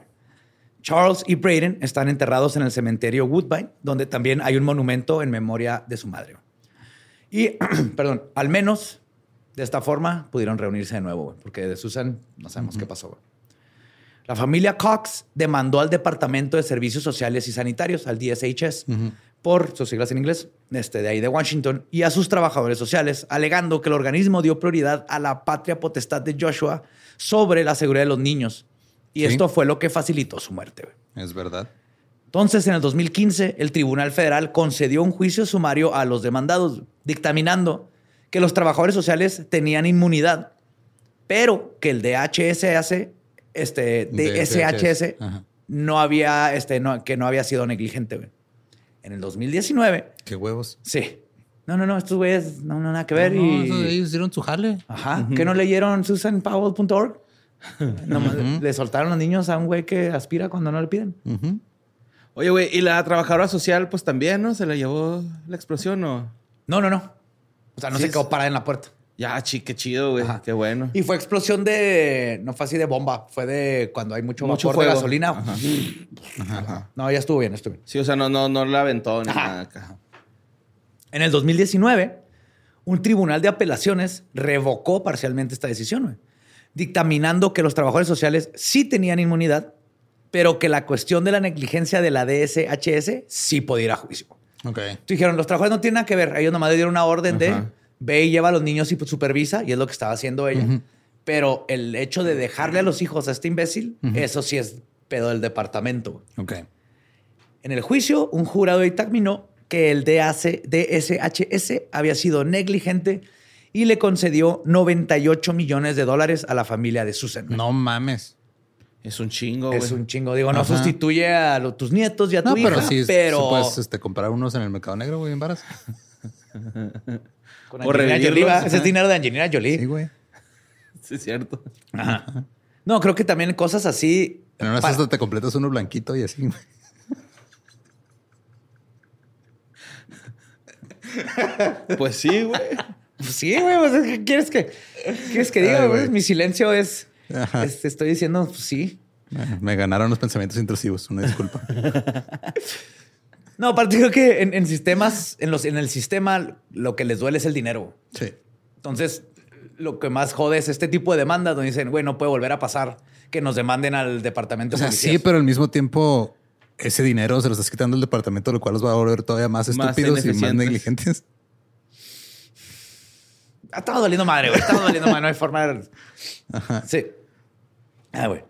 Charles y Braden están enterrados en el cementerio Woodbine, donde también hay un monumento en memoria de su madre. Y, [clears throat] perdón, al menos de esta forma pudieron reunirse de nuevo, porque de Susan no sabemos qué pasó. La familia Cox demandó al Departamento de Servicios Sociales y Sanitarios, al DSHS, por sus siglas en inglés, este, de ahí de Washington, y a sus trabajadores sociales, alegando que el organismo dio prioridad a la patria potestad de Joshua sobre la seguridad de los niños. Y Sí. esto fue lo que facilitó su muerte. Es verdad. Entonces, en el 2015, el Tribunal Federal concedió un juicio sumario a los demandados, dictaminando que los trabajadores sociales tenían inmunidad, pero que el DHS, este, DSHS, Ajá. no había, este, no, que no había sido negligente. güey. En el 2019, Qué huevos. sí. No, no, no, estos güeyes no, no, nada que ver. No, y... de ellos hicieron su jale. Ajá. ¿Que no leyeron susanpowell.org? [laughs] Nomás le soltaron los niños a un güey que aspira cuando no le piden. Ujú. Oye, güey, y la trabajadora social, pues también, ¿no? ¿Se la llevó la explosión o...? No, no, no. O sea, no Sí, se quedó parada en la puerta. Ya, chi, qué chido, güey. Qué bueno. Y fue explosión de. No fue así de bomba, fue de cuando hay mucho, Mucho vapor de gasolina. Ajá. Ajá. No, ya estuvo bien, estuvo bien. Sí, o sea, no, no, no la aventó ni Ajá. nada acá. En el 2019, un tribunal de apelaciones revocó parcialmente esta decisión, güey, dictaminando que los trabajadores sociales sí tenían inmunidad, pero que la cuestión de la negligencia de la DSHS sí podía ir a juicio. Ok. Entonces dijeron, los trabajadores no tienen nada que ver. Ellos nomás le dieron una orden de ve y lleva a los niños y pues, supervisa, y es lo que estaba haciendo ella. Pero el hecho de dejarle a los hijos a este imbécil, eso sí es pedo del departamento. Ok. En el juicio, un jurado dictaminó que el DAC DSHS había sido negligente y le concedió 98 millones de dólares a la familia de Susan. No mames. Es un chingo, güey. Es un chingo. Digo, no Ajá. sustituye a lo- tus nietos y a tu No, hija, pero sí, pero sí puedes este, comprar unos en el mercado negro, güey, en varas. [laughs] con O Angelina revivirlos. Jolie, ¿va? Ese es dinero de Angelina Jolie. Sí, güey. Sí, es cierto. Ajá. No, creo que también cosas así. En una pa- cesta te completas uno blanquito y así. güey. Pues sí, güey. [laughs] Sí, güey, pues, es que ¿quieres que, ¿quieres que diga? Ay, güey? güey. Mi silencio es, Ajá. es- te estoy diciendo, pues, sí. Bueno, Me ganaron los pensamientos intrusivos. Una disculpa. [laughs] No, aparte creo que en, en sistemas, en, los, en el sistema, lo que les duele es el dinero. Sí. Entonces, lo que más jode es este tipo de demandas donde dicen, güey, no puede volver a pasar que nos demanden al departamento O sea, sí, pero al mismo tiempo ese dinero se lo estás quitando al departamento, lo cual los va a volver todavía más Más estúpidos y más negligentes. Ah, Estaba doliendo madre, güey. Estaba doliendo madre. No hay forma de... Sí. Ah, güey.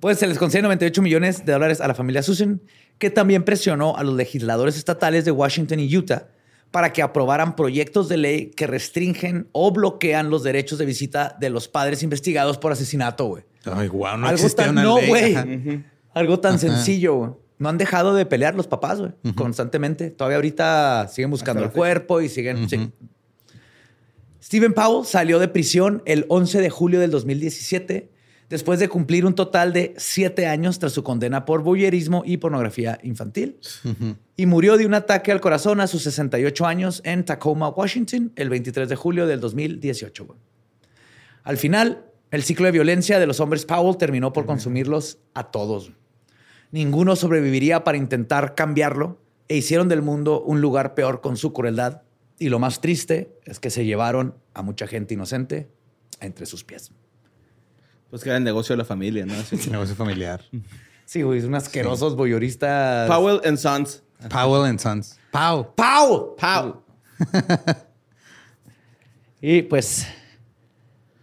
Pues se les concede 98 millones de dólares a la familia Susan, que también presionó a los legisladores estatales de Washington y Utah para que aprobaran proyectos de ley que restringen o bloquean los derechos de visita de los padres investigados por asesinato, güey. Ay, guau, no Algo existía tan... una No, ley. güey. Algo tan Ajá. sencillo, güey. No han dejado de pelear los papás, güey, constantemente. Todavía ahorita siguen buscando el cuerpo y siguen... sí. Stephen Powell salió de prisión el 11 de julio del 2017 después de cumplir un total de siete años tras su condena por voyerismo y pornografía infantil. Y murió de un ataque al corazón a sus 68 años en Tacoma, Washington, el 23 de julio del 2018. güey. Al final, el ciclo de violencia de los hombres Powell terminó por consumirlos a todos. Ninguno sobreviviría para intentar cambiarlo e hicieron del mundo un lugar peor con su crueldad. Y lo más triste es que se llevaron a mucha gente inocente entre sus pies. Pues que era el negocio de la familia, ¿no? [laughs] Así. Negocio familiar. Sí, güey, son asquerosos voyeuristas. Powell and Sons. Powell and Sons. Pow. ¡Pau! Powell. Y pues,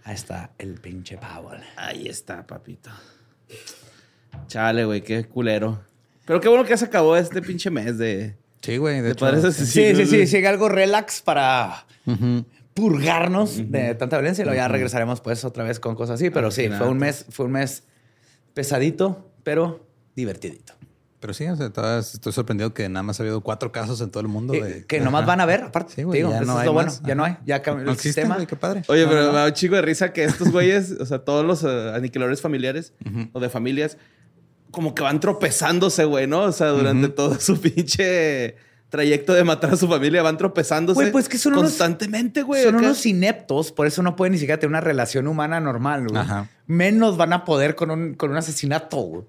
ahí está el pinche Powell. Ahí está, papito. Chale, güey, qué culero. Pero qué bueno que ya se acabó este pinche mes de... Sí, güey. De ¿Te hecho. Sí, sí, sí, sí, algo relax para Ujú. Purgarnos de tanta violencia y luego ya regresaremos pues otra vez con cosas así. Pero sí, fue un mes, fue un mes pesadito, pero divertidito. Pero sí, o sea, todavía estoy sorprendido que nada más ha habido cuatro casos en todo el mundo. De- que nomás Ajá. van a ver, aparte. Sí, güey, Digo, ya eso no es hay lo bueno. más. Ya no hay. Ya cambió No el sistema. güey, qué padre. Oye, No, pero no, no. me da un chico de risa que estos güeyes, o sea, todos los eh, aniquiladores familiares [laughs] o de familias, como que van tropezándose, güey, ¿no? O sea, durante todo su pinche trayecto de matar a su familia, van tropezándose Güey, pues que son constantemente, güey. Son acá. unos ineptos, por eso no pueden ni siquiera tener una relación humana normal, güey. Ajá. Menos van a poder con un, con un asesinato, güey.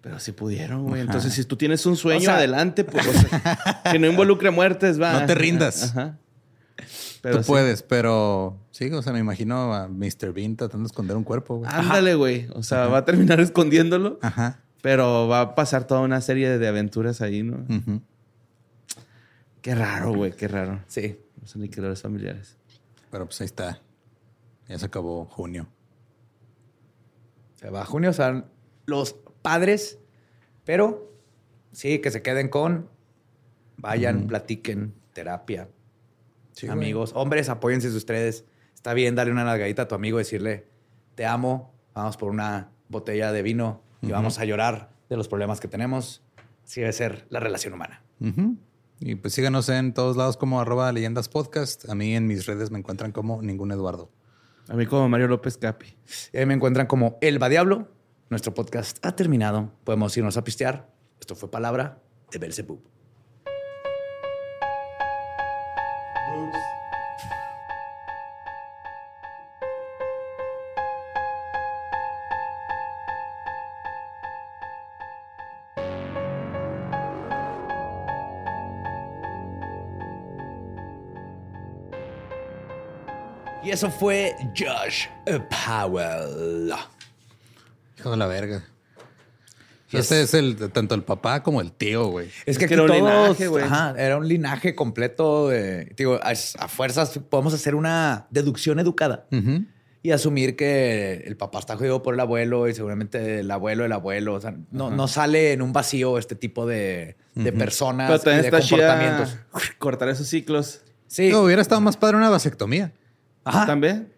Pero si pudieron, güey. Ajá. Entonces, si tú tienes un sueño O sea- adelante, pues, o sea, [laughs] que no involucre muertes, va. No te rindas. Ajá. Pero Tú sí. puedes, pero sí, o sea, me imagino a Mr. Bean tratando de esconder un cuerpo, güey. Ándale, güey. O sea, va a terminar [laughs] escondiéndolo, Ajá. pero va a pasar toda una serie de aventuras ahí, ¿no? Ujú. Qué raro, güey, qué raro. Sí. Los aniquiladores familiares. Pero pues ahí está. Ya se acabó junio. Se va a junio, o sea, los padres, pero sí, que se queden con, vayan, platiquen, terapia. Sí, güey. Amigos, hombres, apóyense ustedes. Está bien darle una nalgadita a tu amigo, decirle, te amo, vamos por una botella de vino y vamos a llorar de los problemas que tenemos. Así debe ser la relación humana. Ujú. Y pues síganos en todos lados como arroba leyendas podcast. A mí en mis redes me encuentran como ningún Eduardo. A mí como Mario López Capi. Y ahí me encuentran como Elba Diablo. Nuestro podcast ha terminado. Podemos irnos a pistear. Esto fue Palabra de Belzebub. Y eso fue Josh Powell. Hijo de la verga. Yes. Este es el tanto el papá como el tío, güey. Es que, Es que aquí era un todos- linaje, güey. ajá, era un linaje completo de, digo, a, a fuerzas podemos hacer una deducción educada Ujú. y asumir que el papá está jodido por el abuelo y seguramente el abuelo, el abuelo, o sea, no, no sale en un vacío este tipo de, de personas Pero y también de comportamientos. cortar esos ciclos. Sí, No, hubiera estado más padre una vasectomía. Ajá. ¿También?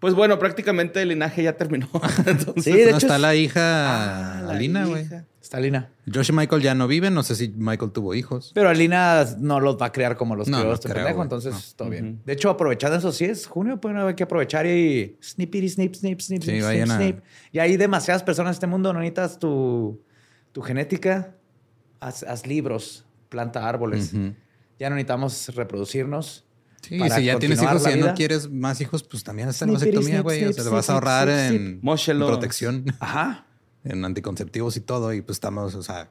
Pues bueno, prácticamente el linaje ya terminó. [laughs] Entonces, Sí, de hecho está es- la hija Ah, la Alina, güey. Está Lina. Josh y Michael ya no viven. No sé si Michael tuvo hijos. Pero Alina no los va a crear como los No, crió no este creo, pendejo, entonces No. todo bien. De hecho, aprovechando eso, sí es junio, pues hay que aprovechar y snippity, snip, snip, snip, Sí, snip, vayan snip, a- snip. Y hay demasiadas personas en este mundo, no necesitas tu, tu genética, haz, haz libros, planta árboles. Ujú. Ya no necesitamos reproducirnos. Sí, para si ya tienes hijos y ya no quieres más hijos, pues también Snippity, vasectomía, güey. O sea, te vas a ahorrar snip, en, snip. Móchelos. protección, Ajá. en anticonceptivos y todo. Y pues estamos, o sea,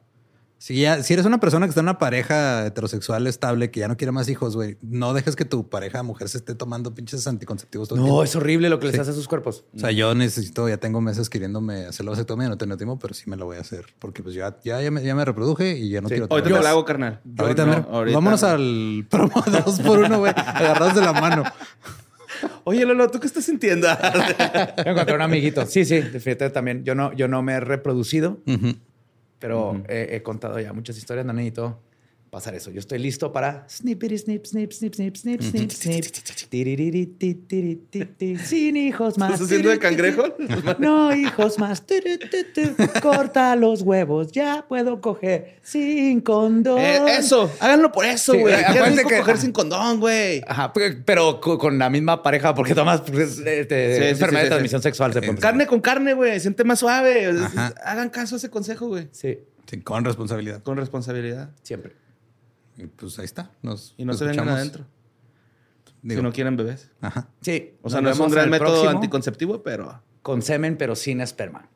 si ya, si eres una persona que está en una pareja heterosexual estable que ya no quiere más hijos, güey, no dejes que tu pareja mujer se esté tomando pinches anticonceptivos todo el No, tiempo. es horrible lo que les Sí. hace a sus cuerpos. O sea, yo necesito, ya tengo meses queriéndome hacer la vasectomía, no tengo tiempo, pero sí me lo voy a hacer porque pues ya, ya, ya, me, ya me reproduje y ya no Sí. quiero Ahorita tener te más. hago, carnal. Ahorita, No, mero. ahorita Vámonos no. al promo [laughs] dos por uno, güey. Agarrados de la mano. Oye, Lolo, ¿tú qué estás sintiendo? [laughs] Yo encontré un amiguito. Sí, sí, definitivamente también. Yo no, yo no me he reproducido, pero he, he contado ya muchas historias. No necesito pasar eso. Yo estoy listo para snippity, snip, snip, snip, snip, snip, snip, snip. Sin hijos más. ¿Estás haciendo de cangrejo? No hijos más. Corta los huevos. Ya puedo coger sin condón. Eh, eso, háganlo por eso, Sí, güey. Qué acuérdense rico que- coger sin condón, güey. Ajá, pe- pero co- con la misma pareja, porque tomas pues, este, Sí, sí, enfermedad sí, de sí, transmisión sí. sexual. Se puede empezar. Carne con carne, güey. Siente más suave. Ajá. Hagan caso a ese consejo, güey. Sí, Sí, con responsabilidad. Con responsabilidad. siempre. Y pues ahí está. Nos Y no se vengan adentro. Digo, si no quieren bebés. Ajá. Sí. O sea, no es un gran método próximo anticonceptivo, pero... Con semen, pero sin esperma.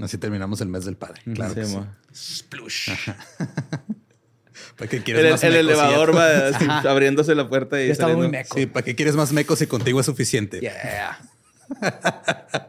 Así terminamos el mes del padre. Claro. Sí, que sí. mo. Splush. [laughs] ¿Para qué quieres El, más el mecos elevador va [laughs] así, abriéndose la puerta y Ya estaba muy saliendo. meco. Sí, ¿para qué quieres más mecos si contigo es suficiente? Yeah. [laughs]